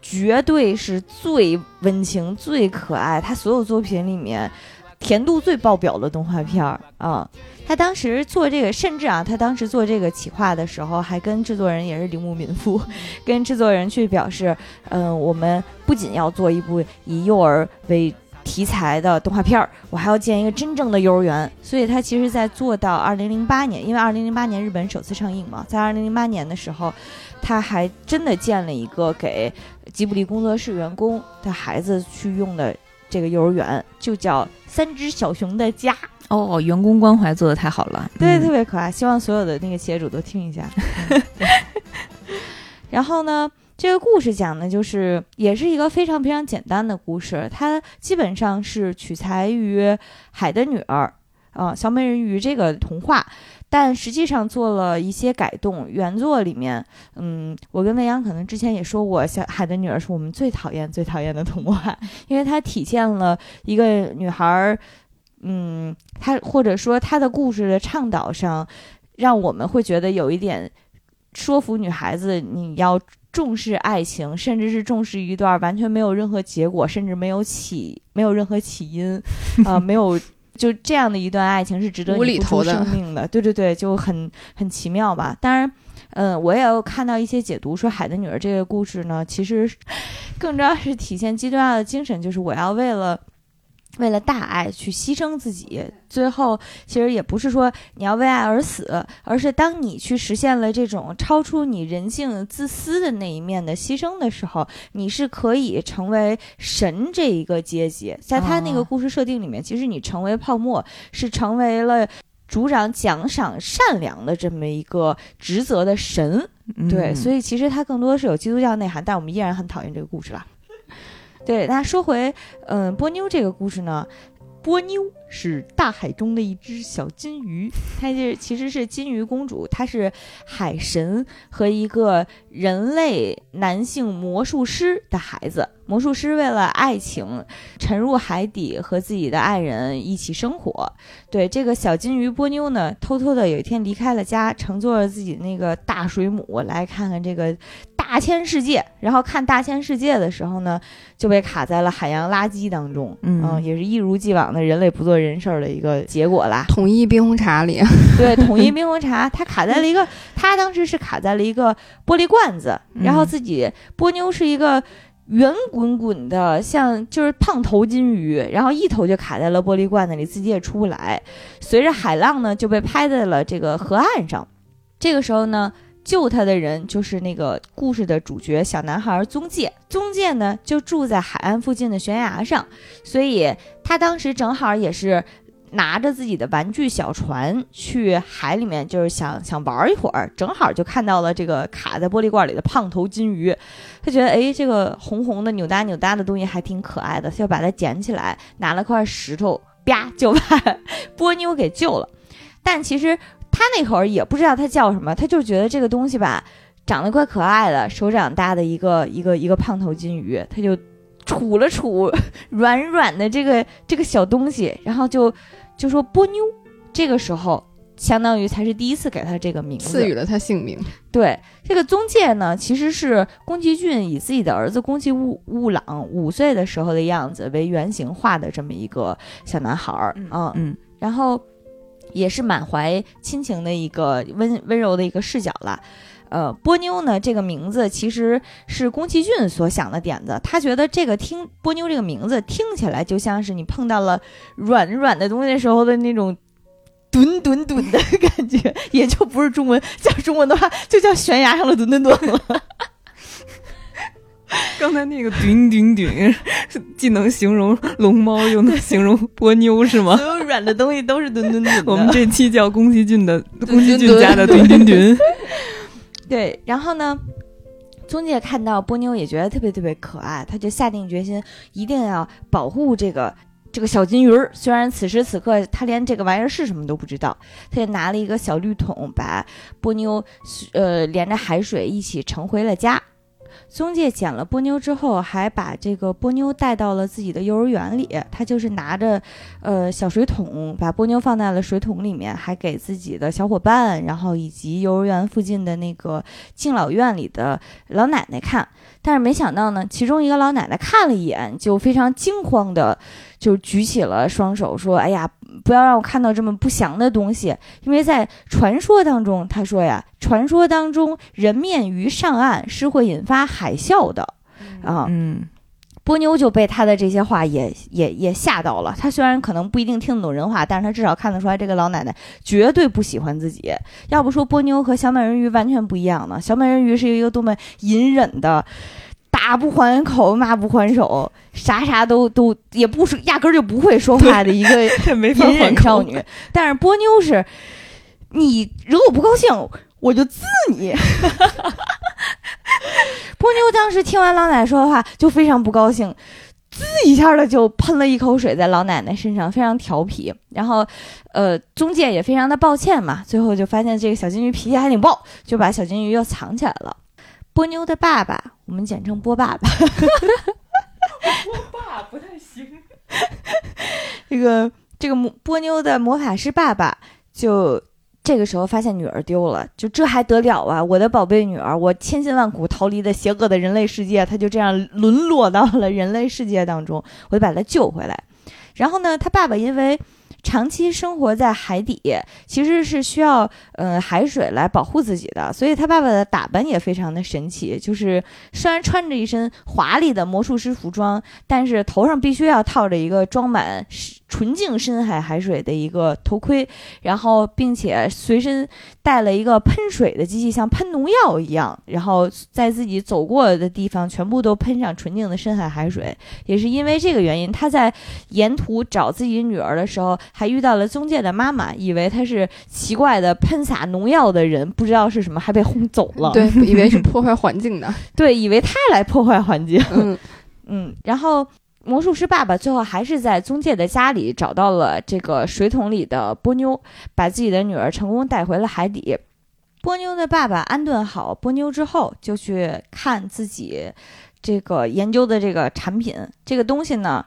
绝对是最温情、最可爱，他所有作品里面甜度最爆表的动画片儿啊。他当时做这个，甚至啊，他当时做这个企划的时候，还跟制作人也是铃木敏夫，跟制作人去表示，嗯，我们不仅要做一部以幼儿为题材的动画片儿，我还要建一个真正的幼儿园。所以他其实，在做到二零零八年，因为二零零八年日本首次上映嘛，在二零零八年的时候，他还真的建了一个给吉卜力工作室员工的孩子去用的这个幼儿园，就叫三只小熊的家。哦，员工关怀做的太好了，对，特别可爱。希望所有的那个企业主都听一下。然后呢，这个故事讲的就是，也是一个非常非常简单的故事，它基本上是取材于《海的女儿》啊，小美人鱼这个童话，但实际上做了一些改动。原作里面，嗯，我跟未央可能之前也说过，《小海的女儿》是我们最讨厌、最讨厌的童话，因为它体现了一个女孩。嗯，他或者说他的故事的倡导上，让我们会觉得有一点说服女孩子，你要重视爱情，甚至是重视一段完全没有任何结果，甚至没有起没有任何起因啊，没有就这样的一段爱情是值得你付出生命的。对对对，就很很奇妙吧。当然，嗯，我也有看到一些解读说，《海的女儿》这个故事呢，其实更重要是体现基督教的精神，就是我要为了。为了大爱去牺牲自己，最后其实也不是说你要为爱而死，而是当你去实现了这种超出你人性自私的那一面的牺牲的时候，你是可以成为神这一个阶级。在他那个故事设定里面，其实你成为泡沫是成为了主掌奖赏善良的这么一个职责的神。对，所以其实它更多是有基督教内涵，但我们依然很讨厌这个故事了。对，那说回，嗯，波妞这个故事呢，波妞是大海中的一只小金鱼，它是其实是金鱼公主，她是海神和一个人类男性魔术师的孩子。魔术师为了爱情沉入海底，和自己的爱人一起生活。对这个小金鱼波妞呢，偷偷的有一天离开了家，乘坐着自己那个大水母来看看这个。大千世界，然后看大千世界的时候呢，就被卡在了海洋垃圾当中。嗯，也是一如既往的人类不做人事儿的一个结果啦。统一冰红茶里，对，统一冰红茶，它卡在了一个，它当时是卡在了一个玻璃罐子，然后自己波妞是一个圆滚滚的，像就是胖头金鱼，然后一头就卡在了玻璃罐子里，自己也出不来。随着海浪呢，就被拍在了这个河岸上。这个时候呢。救他的人就是那个故事的主角小男孩宗介。宗介呢就住在海岸附近的悬崖上，所以他当时正好也是拿着自己的玩具小船去海里面，就是想想玩一会儿，正好就看到了这个卡在玻璃罐里的胖头金鱼。他觉得，哎，这个红红的扭哒扭哒的东西还挺可爱的，他就把它捡起来，拿了块石头，啪就把 波妞给救了。但其实他那会儿也不知道他叫什么，他就觉得这个东西吧，长得怪可爱的，手掌大的一个一个一个胖头金鱼，他就。杵了杵 软软的这个这个小东西，然后就就说波妞，这个时候相当于才是第一次给他这个名字，赐予了他姓名。对，这个宗介呢，其实是宫崎骏以自己的儿子宫崎吾吾朗五岁的时候的样子为原型画的这么一个小男孩儿嗯，嗯，然后也是满怀亲情的一个温温柔的一个视角了。呃，波妞呢？这个名字其实是宫崎骏所想的点子。他觉得这个听波妞这个名字听起来就像是你碰到了软软的东西的时候的那种墩墩墩的感觉，也就不是中文。讲中文的话，就叫悬崖上的墩墩墩了。刚才那个墩墩墩，既能形容龙猫，又能形容波妞，是吗？所有软的东西都是墩墩墩。我们这期叫宫崎骏的宫崎骏家的墩墩墩。对，然后呢，宗介看到波妞也觉得特别特别可爱，他就下定决心一定要保护这个这个小金鱼儿。虽然此时此刻他连这个玩意儿是什么都不知道，他就拿了一个小绿桶，把波妞呃连着海水一起盛回了家。宗介捡了波妞之后，还把这个波妞带到了自己的幼儿园里。他就是拿着，呃，小水桶，把波妞放在了水桶里面，还给自己的小伙伴，然后以及幼儿园附近的那个敬老院里的老奶奶看。但是没想到呢，其中一个老奶奶看了一眼，就非常惊慌的，就举起了双手，说：“哎呀，不要让我看到这么不祥的东西！因为在传说当中，他说呀，传说当中人面鱼上岸是会引发海啸的。”啊，嗯，波妞就被他的这些话也也也吓到了。他虽然可能不一定听得懂人话，但是他至少看得出来，这个老奶奶绝对不喜欢自己。要不说波妞和小美人鱼完全不一样呢？小美人鱼是一个多么隐忍的。打不还口，骂不还手，啥啥都都也不说，压根儿就不会说话的一个 隐忍少女。但是波妞是，你惹我不高兴，我就滋你。波妞当时听完老奶奶说的话，就非常不高兴，滋一下的就喷了一口水在老奶奶身上，非常调皮。然后，呃，中介也非常的抱歉嘛，最后就发现这个小金鱼脾气还挺暴，就把小金鱼又藏起来了。波妞的爸爸，我们简称波爸爸。波爸不太行。这个这个魔波妞的魔法师爸爸，就这个时候发现女儿丢了，就这还得了啊！我的宝贝女儿，我千辛万苦逃离的邪恶的人类世界，她就这样沦落到了人类世界当中，我就把她救回来。然后呢，他爸爸因为。长期生活在海底，其实是需要呃海水来保护自己的，所以他爸爸的打扮也非常的神奇。就是虽然穿着一身华丽的魔术师服装，但是头上必须要套着一个装满纯净深海海水的一个头盔，然后并且随身带了一个喷水的机器，像喷农药一样，然后在自己走过的地方全部都喷上纯净的深海海水。也是因为这个原因，他在沿途找自己女儿的时候。还遇到了中介的妈妈，以为他是奇怪的喷洒农药的人，不知道是什么，还被轰走了。对，以为是破坏环境的。对，以为他来破坏环境。嗯嗯。然后魔术师爸爸最后还是在中介的家里找到了这个水桶里的波妞，把自己的女儿成功带回了海底。波妞的爸爸安顿好波妞之后，就去看自己这个研究的这个产品。这个东西呢？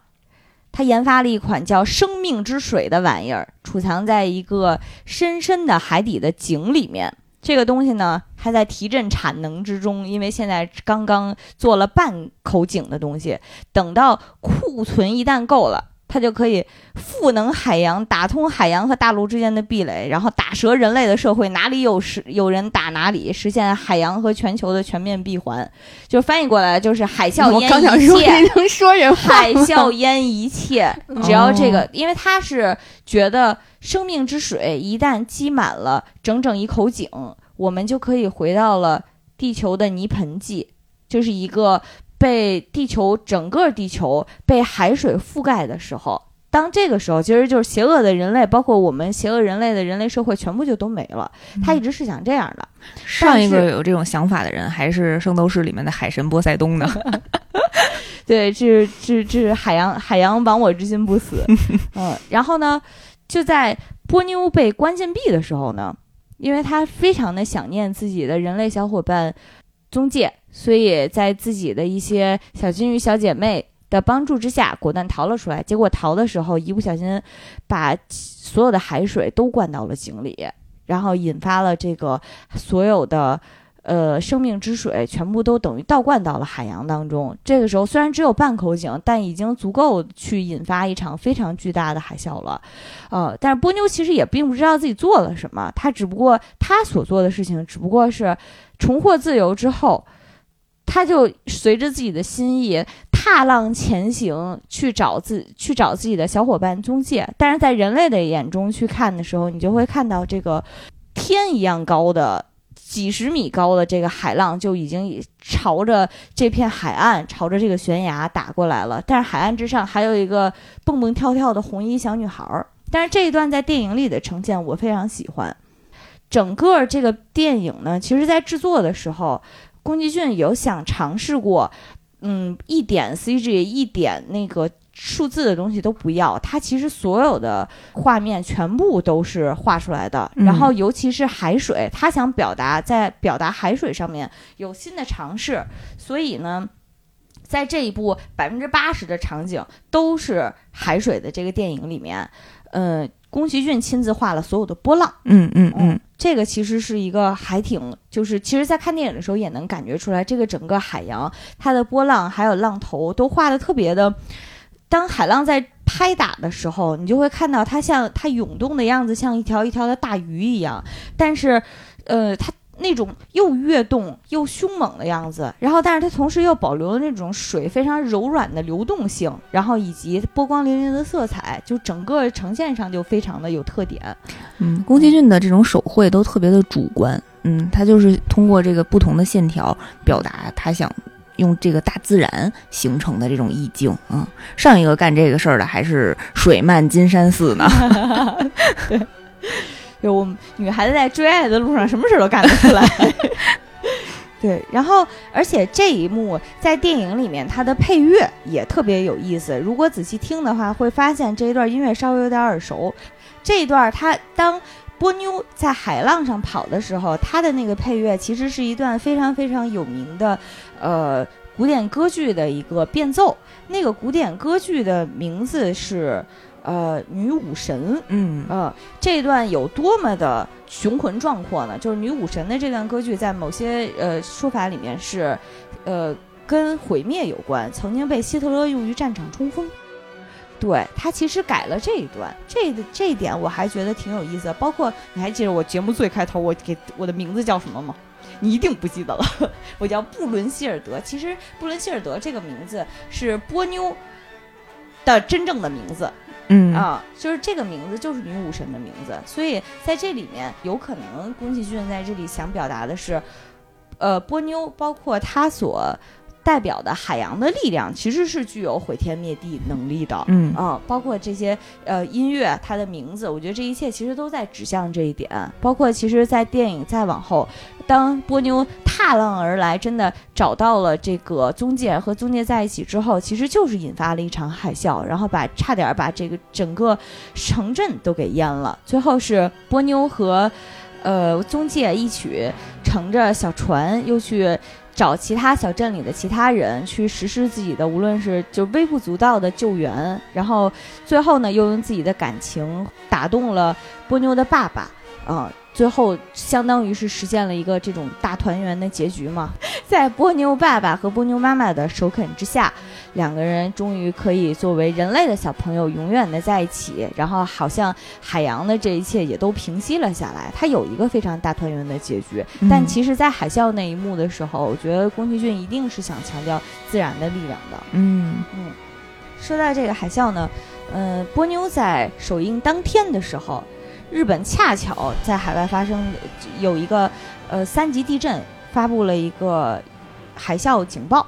他研发了一款叫“生命之水”的玩意儿，储藏在一个深深的海底的井里面。这个东西呢，还在提振产能之中，因为现在刚刚做了半口井的东西，等到库存一旦够了。它就可以赋能海洋，打通海洋和大陆之间的壁垒，然后打折人类的社会，哪里有时有人打哪里，实现海洋和全球的全面闭环。就翻译过来就是海啸淹一切。能说人话海啸淹一切，只要这个，因为他是觉得生命之水一旦积满了整整一口井，我们就可以回到了地球的泥盆纪，就是一个。被地球整个地球被海水覆盖的时候，当这个时候，其实就是邪恶的人类，包括我们邪恶人类的人类社会，全部就都没了。他一直是想这样的。上一个有这种想法的人，还是《圣斗士》里面的海神波塞冬呢？对，这这这海洋海洋亡我之心不死。嗯，然后呢，就在波妞被关禁闭的时候呢，因为他非常的想念自己的人类小伙伴宗介，所以在自己的一些小金鱼小姐妹的帮助之下，果断逃了出来。结果逃的时候，一不小心把所有的海水都灌到了井里，然后引发了这个所有的。呃，生命之水全部都等于倒灌到了海洋当中。这个时候虽然只有半口井，但已经足够去引发一场非常巨大的海啸了。呃，但是波妞其实也并不知道自己做了什么，她只不过她所做的事情只不过是重获自由之后，他就随着自己的心意踏浪前行，去找自去找自己的小伙伴宗介。但是在人类的眼中去看的时候，你就会看到这个天一样高的。几十米高的这个海浪就已经朝着这片海岸，朝着这个悬崖打过来了。但是海岸之上还有一个蹦蹦跳跳的红衣小女孩儿。但是这一段在电影里的呈现我非常喜欢。整个这个电影呢，其实在制作的时候，宫崎骏有想尝试过，嗯，一点 CG，一点那个。数字的东西都不要，它其实所有的画面全部都是画出来的。然后，尤其是海水，他想表达在表达海水上面有新的尝试。所以呢，在这一部百分之八十的场景都是海水的这个电影里面，呃，宫崎骏亲自画了所有的波浪。嗯嗯嗯，这个其实是一个还挺，就是其实，在看电影的时候也能感觉出来，这个整个海洋它的波浪还有浪头都画的特别的。当海浪在拍打的时候，你就会看到它像它涌动的样子，像一条一条的大鱼一样。但是，呃，它那种又跃动又凶猛的样子，然后，但是它同时又保留了那种水非常柔软的流动性，然后以及波光粼粼的色彩，就整个呈现上就非常的有特点。嗯，宫崎骏的这种手绘都特别的主观，嗯，他就是通过这个不同的线条表达他想。用这个大自然形成的这种意境，嗯，上一个干这个事儿的还是水漫金山寺呢。对，就我们女孩子在追爱的路上，什么事都干得出来。对，然后而且这一幕在电影里面，它的配乐也特别有意思。如果仔细听的话，会发现这一段音乐稍微有点耳熟。这一段，它当。波妞在海浪上跑的时候，它的那个配乐其实是一段非常非常有名的，呃，古典歌剧的一个变奏。那个古典歌剧的名字是，呃，《女武神》。嗯，呃，这段有多么的雄浑壮阔呢？就是《女武神》的这段歌剧，在某些呃说法里面是，呃，跟毁灭有关，曾经被希特勒用于战场冲锋。对他其实改了这一段，这这一点我还觉得挺有意思。包括你还记得我节目最开头我给我的名字叫什么吗？你一定不记得了，我叫布伦希尔德。其实布伦希尔德这个名字是波妞的真正的名字，嗯啊，就是这个名字就是女武神的名字。所以在这里面，有可能宫崎骏在这里想表达的是，呃，波妞包括他所。代表的海洋的力量其实是具有毁天灭地能力的，嗯啊，包括这些呃音乐，它的名字，我觉得这一切其实都在指向这一点。包括其实，在电影再往后，当波妞踏浪而来，真的找到了这个宗介和宗介在一起之后，其实就是引发了一场海啸，然后把差点把这个整个城镇都给淹了。最后是波妞和呃宗介一起乘着小船又去。找其他小镇里的其他人去实施自己的，无论是就微不足道的救援，然后最后呢，又用自己的感情打动了波妞的爸爸，啊。最后，相当于是实现了一个这种大团圆的结局嘛。在波妞爸爸和波妞妈妈的首肯之下，两个人终于可以作为人类的小朋友永远的在一起。然后，好像海洋的这一切也都平息了下来。它有一个非常大团圆的结局。但其实，在海啸那一幕的时候，我觉得宫崎骏一定是想强调自然的力量的。嗯嗯。说到这个海啸呢，嗯，波妞在首映当天的时候。日本恰巧在海外发生有一个呃三级地震，发布了一个海啸警报，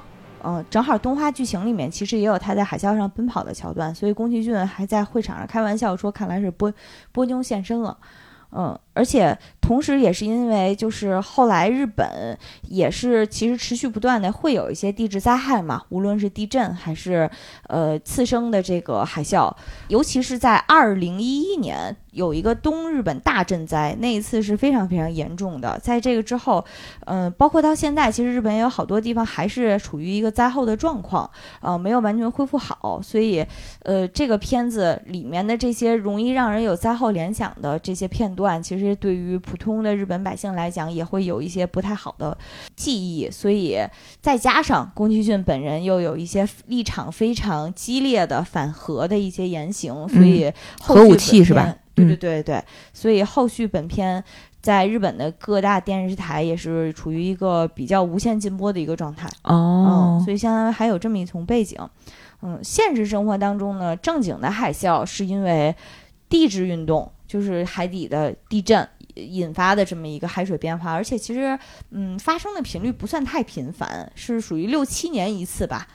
嗯，正好动画剧情里面其实也有他在海啸上奔跑的桥段，所以宫崎骏还在会场上开玩笑说：“看来是波波妞现身了。”嗯，而且同时也是因为，就是后来日本也是其实持续不断的会有一些地质灾害嘛，无论是地震还是呃次生的这个海啸，尤其是在二零一一年。有一个东日本大震灾，那一次是非常非常严重的。在这个之后，嗯，包括到现在，其实日本也有好多地方还是处于一个灾后的状况，呃，没有完全恢复好。所以，呃，这个片子里面的这些容易让人有灾后联想的这些片段，其实对于普通的日本百姓来讲，也会有一些不太好的记忆。所以，再加上宫崎骏本人又有一些立场非常激烈的反核的一些言行，所以核武器是吧？对对对对，所以后续本片在日本的各大电视台也是处于一个比较无限禁播的一个状态哦，所以相当于还有这么一层背景。嗯，现实生活当中呢，正经的海啸是因为地质运动，就是海底的地震引发的这么一个海水变化，而且其实嗯发生的频率不算太频繁，是属于六七年一次吧。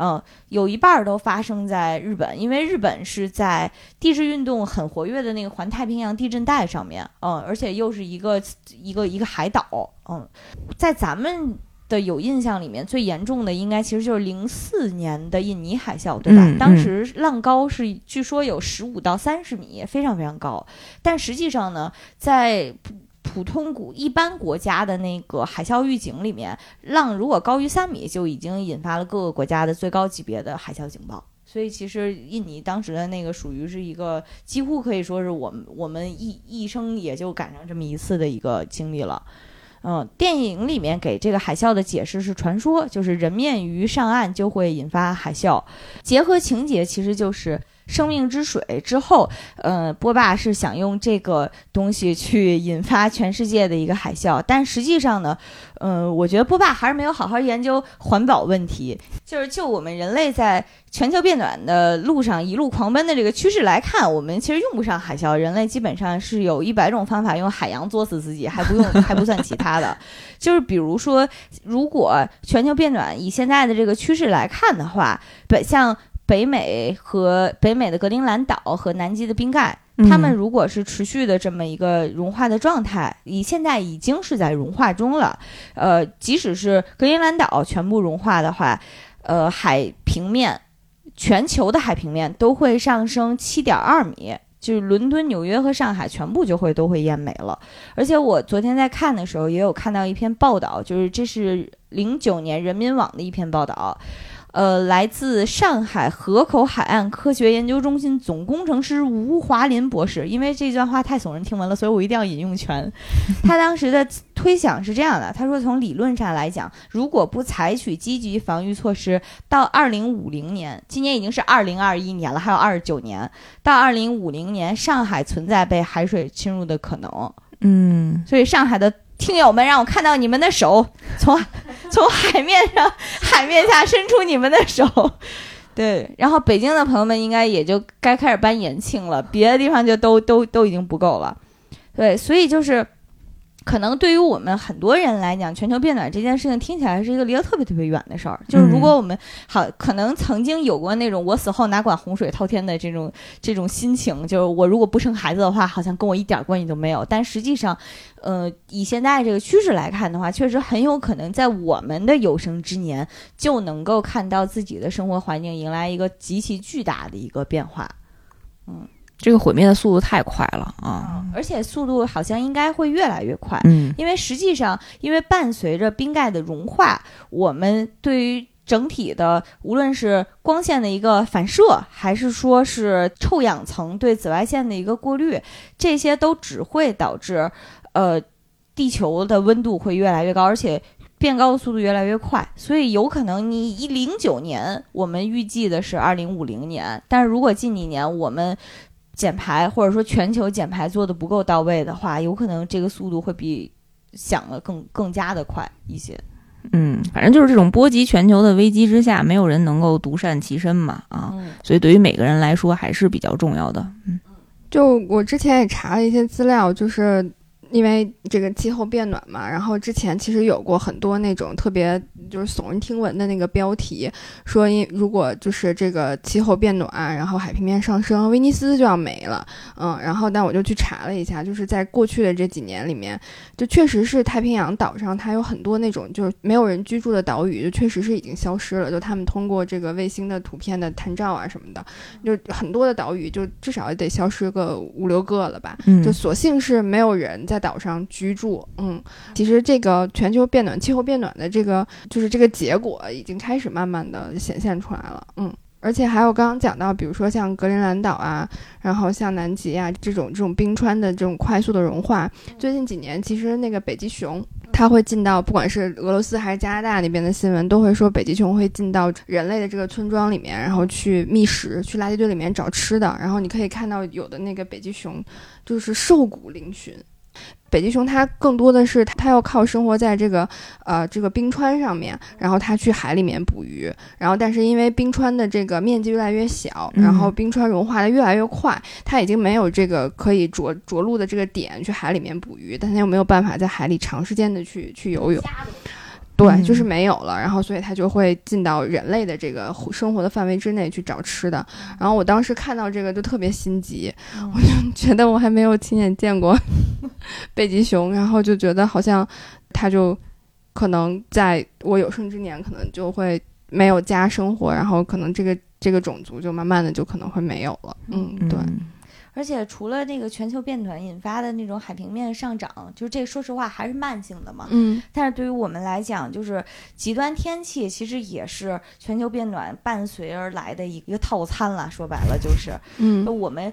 嗯，有一半儿都发生在日本，因为日本是在地质运动很活跃的那个环太平洋地震带上面，嗯，而且又是一个一个一个海岛，嗯，在咱们的有印象里面，最严重的应该其实就是零四年的印尼海啸，对吧？当时浪高是据说有十五到三十米，非常非常高，但实际上呢，在普通国一般国家的那个海啸预警里面，浪如果高于三米，就已经引发了各个国家的最高级别的海啸警报。所以其实印尼当时的那个属于是一个几乎可以说是我们我们一一生也就赶上这么一次的一个经历了。嗯，电影里面给这个海啸的解释是传说，就是人面鱼上岸就会引发海啸，结合情节其实就是。生命之水之后，呃，波霸是想用这个东西去引发全世界的一个海啸，但实际上呢，嗯，我觉得波霸还是没有好好研究环保问题。就是就我们人类在全球变暖的路上一路狂奔的这个趋势来看，我们其实用不上海啸，人类基本上是有一百种方法用海洋作死自己，还不用 还不算其他的。就是比如说，如果全球变暖以现在的这个趋势来看的话，本像。北美和北美的格陵兰岛和南极的冰盖，它们如果是持续的这么一个融化的状态，以现在已经是在融化中了。呃，即使是格陵兰岛全部融化的话，呃，海平面，全球的海平面都会上升七点二米，就是伦敦、纽约和上海全部就会都会淹没了。而且我昨天在看的时候，也有看到一篇报道，就是这是零九年人民网的一篇报道。呃，来自上海河口海岸科学研究中心总工程师吴华林博士，因为这段话太耸人听闻了，所以我一定要引用全。他当时的推想是这样的：他说，从理论上来讲，如果不采取积极防御措施，到二零五零年，今年已经是二零二一年了，还有二十九年，到二零五零年，上海存在被海水侵入的可能。嗯，所以上海的。听友们，让我看到你们的手，从从海面上海面下伸出你们的手，对。然后北京的朋友们应该也就该开始办延庆了，别的地方就都都都已经不够了，对。所以就是。可能对于我们很多人来讲，全球变暖这件事情听起来是一个离得特别特别远的事儿。就是如果我们好，可能曾经有过那种我死后哪管洪水滔天的这种这种心情，就是我如果不生孩子的话，好像跟我一点关系都没有。但实际上，呃，以现在这个趋势来看的话，确实很有可能在我们的有生之年就能够看到自己的生活环境迎来一个极其巨大的一个变化。嗯。这个毁灭的速度太快了啊！而且速度好像应该会越来越快。嗯，因为实际上，因为伴随着冰盖的融化，我们对于整体的无论是光线的一个反射，还是说是臭氧层对紫外线的一个过滤，这些都只会导致呃地球的温度会越来越高，而且变高的速度越来越快。所以有可能你一零九年我们预计的是二零五零年，但是如果近几年我们减排或者说全球减排做的不够到位的话，有可能这个速度会比想的更更加的快一些。嗯，反正就是这种波及全球的危机之下，没有人能够独善其身嘛啊，所以对于每个人来说还是比较重要的。嗯，就我之前也查了一些资料，就是因为这个气候变暖嘛，然后之前其实有过很多那种特别就是耸人听闻的那个标题，说因如果就是这个气候变暖，然后海平面上升，威尼斯就要没了。嗯，然后但我就去查了一下，就是在过去的这几年里面，就确实是太平洋岛上它有很多那种就是没有人居住的岛屿，就确实是已经消失了。就他们通过这个卫星的图片的探照啊什么的，就很多的岛屿就至少也得消失个五六个了吧。就索性是没有人在岛上居住。嗯，其实这个全球变暖、气候变暖的这个就是这个结果已经开始慢慢的显现出来了。嗯。而且还有刚刚讲到，比如说像格陵兰岛啊，然后像南极啊这种这种冰川的这种快速的融化，最近几年其实那个北极熊它会进到不管是俄罗斯还是加拿大那边的新闻都会说北极熊会进到人类的这个村庄里面，然后去觅食，去垃圾堆里面找吃的，然后你可以看到有的那个北极熊就是瘦骨嶙峋。北极熊它更多的是它要靠生活在这个呃这个冰川上面，然后它去海里面捕鱼，然后但是因为冰川的这个面积越来越小，然后冰川融化的越来越快，它已经没有这个可以着着陆的这个点去海里面捕鱼，但它又没有办法在海里长时间的去去游泳。对，就是没有了，然后所以它就会进到人类的这个生活的范围之内去找吃的。然后我当时看到这个就特别心急，我就觉得我还没有亲眼见过 北极熊，然后就觉得好像它就可能在我有生之年可能就会没有家生活，然后可能这个这个种族就慢慢的就可能会没有了。嗯，对。而且除了那个全球变暖引发的那种海平面上涨，就是这说实话还是慢性的嘛。嗯。但是对于我们来讲，就是极端天气其实也是全球变暖伴随而来的一个套餐了。说白了就是，嗯，我们。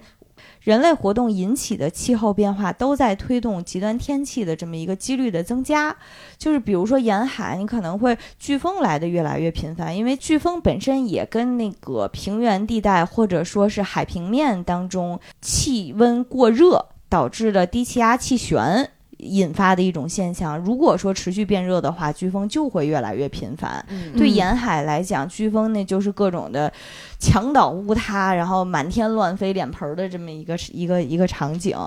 人类活动引起的气候变化都在推动极端天气的这么一个几率的增加，就是比如说沿海，你可能会飓风来的越来越频繁，因为飓风本身也跟那个平原地带或者说是海平面当中气温过热导致的低气压气旋。引发的一种现象，如果说持续变热的话，飓风就会越来越频繁。对沿海来讲，飓风那就是各种的墙倒屋塌，然后满天乱飞脸盆的这么一个一个一个场景。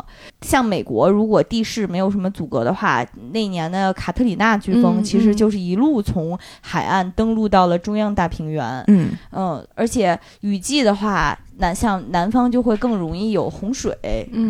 像美国，如果地势没有什么阻隔的话，那年的卡特里娜飓风其实就是一路从海岸登陆到了中央大平原。嗯嗯，而且雨季的话。南像南方就会更容易有洪水，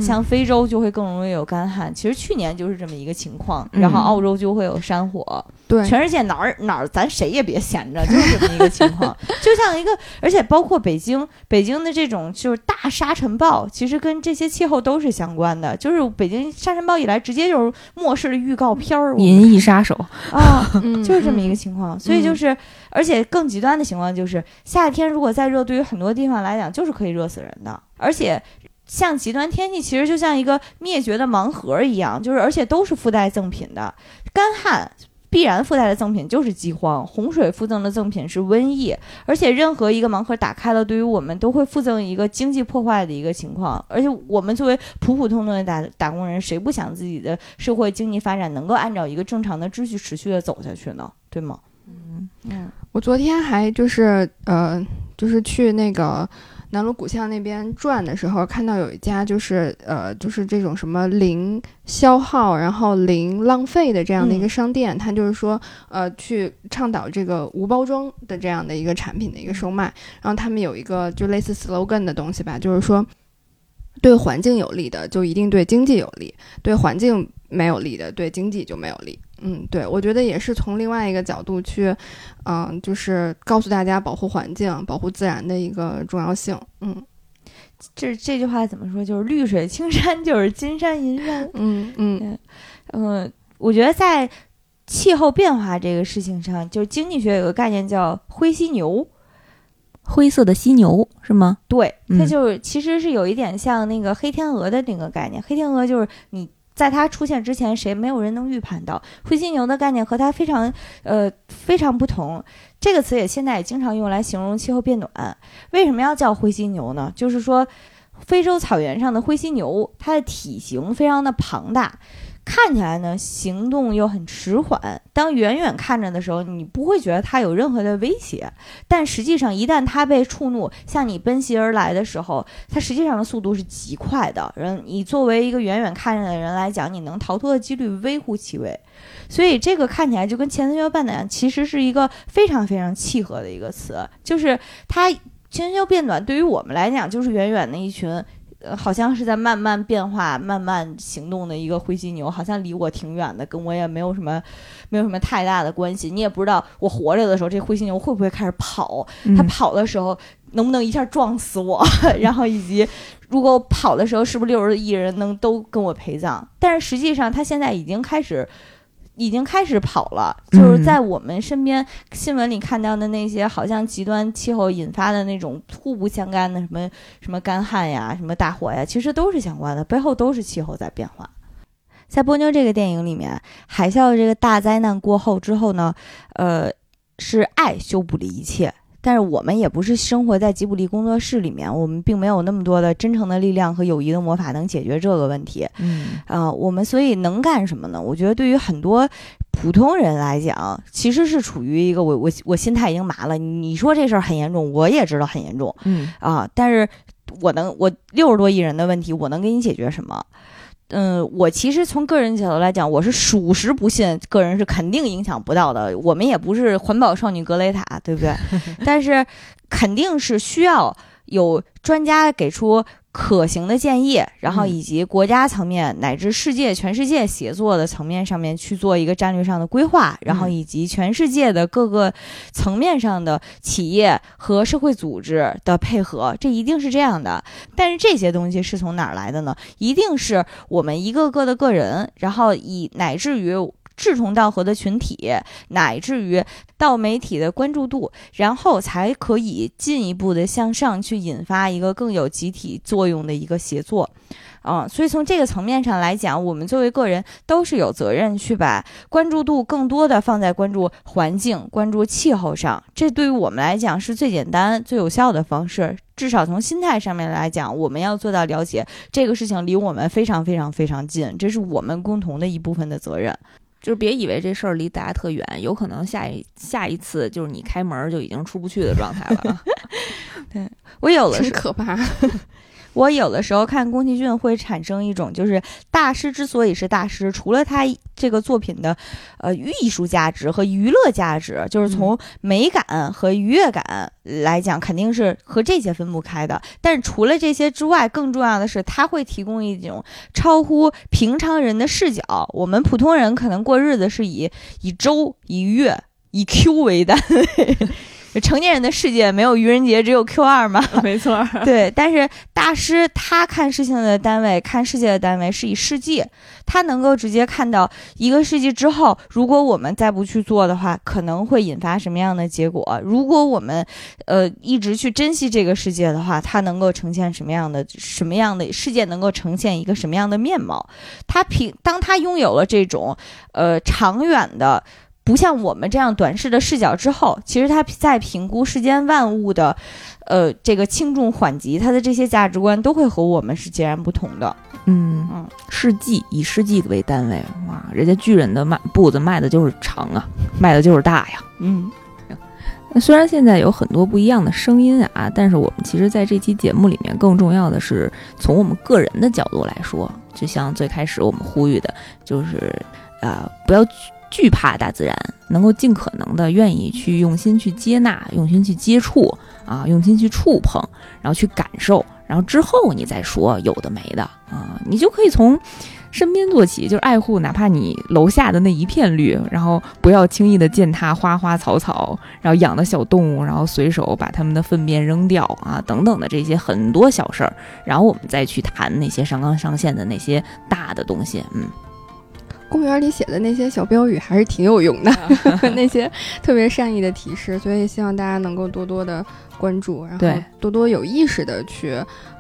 像非洲就会更容易有干旱。其实去年就是这么一个情况，然后澳洲就会有山火。对，全世界哪儿哪儿，咱谁也别闲着，就是这么一个情况。就像一个，而且包括北京，北京的这种就是大沙尘暴，其实跟这些气候都是相关的。就是北京沙尘暴一来，直接就是末世的预告片儿，银翼杀手啊，就是这么一个情况。所以就是，而且更极端的情况就是，夏天如果再热，对于很多地方来讲，就是可以热死人的。而且，像极端天气，其实就像一个灭绝的盲盒一样，就是而且都是附带赠品的，干旱。必然附带的赠品就是饥荒，洪水附赠的赠品是瘟疫，而且任何一个盲盒打开了，对于我们都会附赠一个经济破坏的一个情况。而且我们作为普普通通的打打工人，谁不想自己的社会经济发展能够按照一个正常的秩序持续的走下去呢？对吗？嗯嗯，我昨天还就是呃，就是去那个。南锣鼓巷那边转的时候，看到有一家就是呃，就是这种什么零消耗，然后零浪费的这样的一个商店，它就是说呃，去倡导这个无包装的这样的一个产品的一个售卖。然后他们有一个就类似 slogan 的东西吧，就是说对环境有利的就一定对经济有利，对环境没有利的对经济就没有利。嗯，对，我觉得也是从另外一个角度去，嗯，就是告诉大家保护环境、保护自然的一个重要性。嗯，这这句话怎么说？就是绿水青山 就是金山银山。嗯嗯嗯，我觉得在气候变化这个事情上，就是经济学有个概念叫灰犀牛，灰色的犀牛是吗？对，它就是其实是有一点像那个黑天鹅的那个概念。黑天鹅就是你。在它出现之前，谁没有人能预判到灰犀牛的概念和它非常呃非常不同。这个词也现在也经常用来形容气候变暖。为什么要叫灰犀牛呢？就是说，非洲草原上的灰犀牛，它的体型非常的庞大，看起来呢行动又很迟缓。当远远看着的时候，你不会觉得它有任何的威胁，但实际上一旦它被触怒向你奔袭而来的时候，它实际上的速度是极快的。人，你作为一个远远看着的人来讲，你能逃脱的几率微乎其微。所以这个看起来就跟前三角短其实是一个非常非常契合的一个词，就是它前三角变短对于我们来讲就是远远的一群。呃，好像是在慢慢变化、慢慢行动的一个灰犀牛，好像离我挺远的，跟我也没有什么，没有什么太大的关系。你也不知道我活着的时候，这灰犀牛会不会开始跑？它跑的时候能不能一下撞死我？然后以及如果我跑的时候，是不是六十亿人能都跟我陪葬？但是实际上，它现在已经开始。已经开始跑了，就是在我们身边新闻里看到的那些，好像极端气候引发的那种互不相干的什么什么干旱呀、什么大火呀，其实都是相关的，背后都是气候在变化。在波妞这个电影里面，海啸这个大灾难过后之后呢，呃，是爱修补了一切。但是我们也不是生活在吉卜力工作室里面，我们并没有那么多的真诚的力量和友谊的魔法能解决这个问题。嗯，啊，我们所以能干什么呢？我觉得对于很多普通人来讲，其实是处于一个我我我心态已经麻了。你说这事儿很严重，我也知道很严重。嗯啊，但是我能我六十多亿人的问题，我能给你解决什么？嗯，我其实从个人角度来讲，我是属实不信个人是肯定影响不到的。我们也不是环保少女格雷塔，对不对？但是肯定是需要有专家给出。可行的建议，然后以及国家层面乃至世界全世界协作的层面上面去做一个战略上的规划，然后以及全世界的各个层面上的企业和社会组织的配合，这一定是这样的。但是这些东西是从哪儿来的呢？一定是我们一个个的个人，然后以乃至于。志同道合的群体，乃至于到媒体的关注度，然后才可以进一步的向上去引发一个更有集体作用的一个协作，啊，所以从这个层面上来讲，我们作为个人都是有责任去把关注度更多的放在关注环境、关注气候上，这对于我们来讲是最简单、最有效的方式。至少从心态上面来讲，我们要做到了解这个事情离我们非常非常非常近，这是我们共同的一部分的责任。就是别以为这事儿离大家特远，有可能下一下一次就是你开门就已经出不去的状态了。对我有的是可怕。我有的时候看宫崎骏会产生一种，就是大师之所以是大师，除了他这个作品的，呃，艺术价值和娱乐价值，就是从美感和愉悦感来讲，肯定是和这些分不开的。但是除了这些之外，更重要的是，他会提供一种超乎平常人的视角。我们普通人可能过日子是以以周、以月、以 Q 为单位。成年人的世界没有愚人节，只有 Q 二吗？没错，对。但是大师他看事情的单位，看世界的单位是以世纪，他能够直接看到一个世纪之后，如果我们再不去做的话，可能会引发什么样的结果？如果我们呃一直去珍惜这个世界的话，它能够呈现什么样的什么样的世界？能够呈现一个什么样的面貌？他凭当他拥有了这种呃长远的。不像我们这样短视的视角之后，其实他在评估世间万物的，呃，这个轻重缓急，他的这些价值观都会和我们是截然不同的。嗯嗯，世纪以世纪为单位，哇，人家巨人的迈步子迈的就是长啊，迈的就是大呀。嗯，那虽然现在有很多不一样的声音啊，但是我们其实在这期节目里面，更重要的是从我们个人的角度来说，就像最开始我们呼吁的，就是啊，不要。惧怕大自然，能够尽可能的愿意去用心去接纳，用心去接触啊，用心去触碰，然后去感受，然后之后你再说有的没的啊，你就可以从身边做起，就是爱护哪怕你楼下的那一片绿，然后不要轻易的践踏花花草草，然后养的小动物，然后随手把它们的粪便扔掉啊，等等的这些很多小事儿，然后我们再去谈那些上纲上线的那些大的东西，嗯。公园里写的那些小标语还是挺有用的，那些特别善意的提示，所以希望大家能够多多的关注，然后多多有意识的去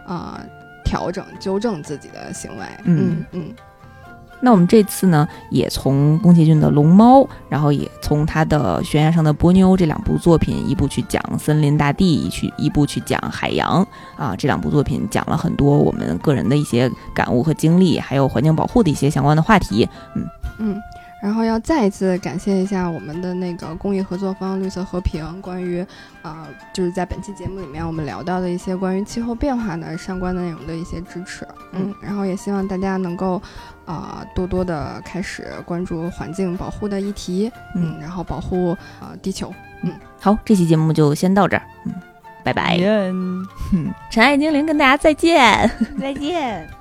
啊调整、纠正自己的行为。嗯嗯。那我们这次呢，也从宫崎骏的《龙猫》，然后也从他的《悬崖上的波妞》这两部作品，一部去讲森林大地，一去一部去讲海洋啊，这两部作品讲了很多我们个人的一些感悟和经历，还有环境保护的一些相关的话题。嗯嗯。然后要再一次感谢一下我们的那个公益合作方绿色和平，关于啊，就是在本期节目里面我们聊到的一些关于气候变化的相关内容的一些支持，嗯，然后也希望大家能够啊多多的开始关注环境保护的议题，嗯，然后保护啊地球，嗯，好，这期节目就先到这儿，嗯，拜拜，嗯，尘埃精灵跟大家再见，再见。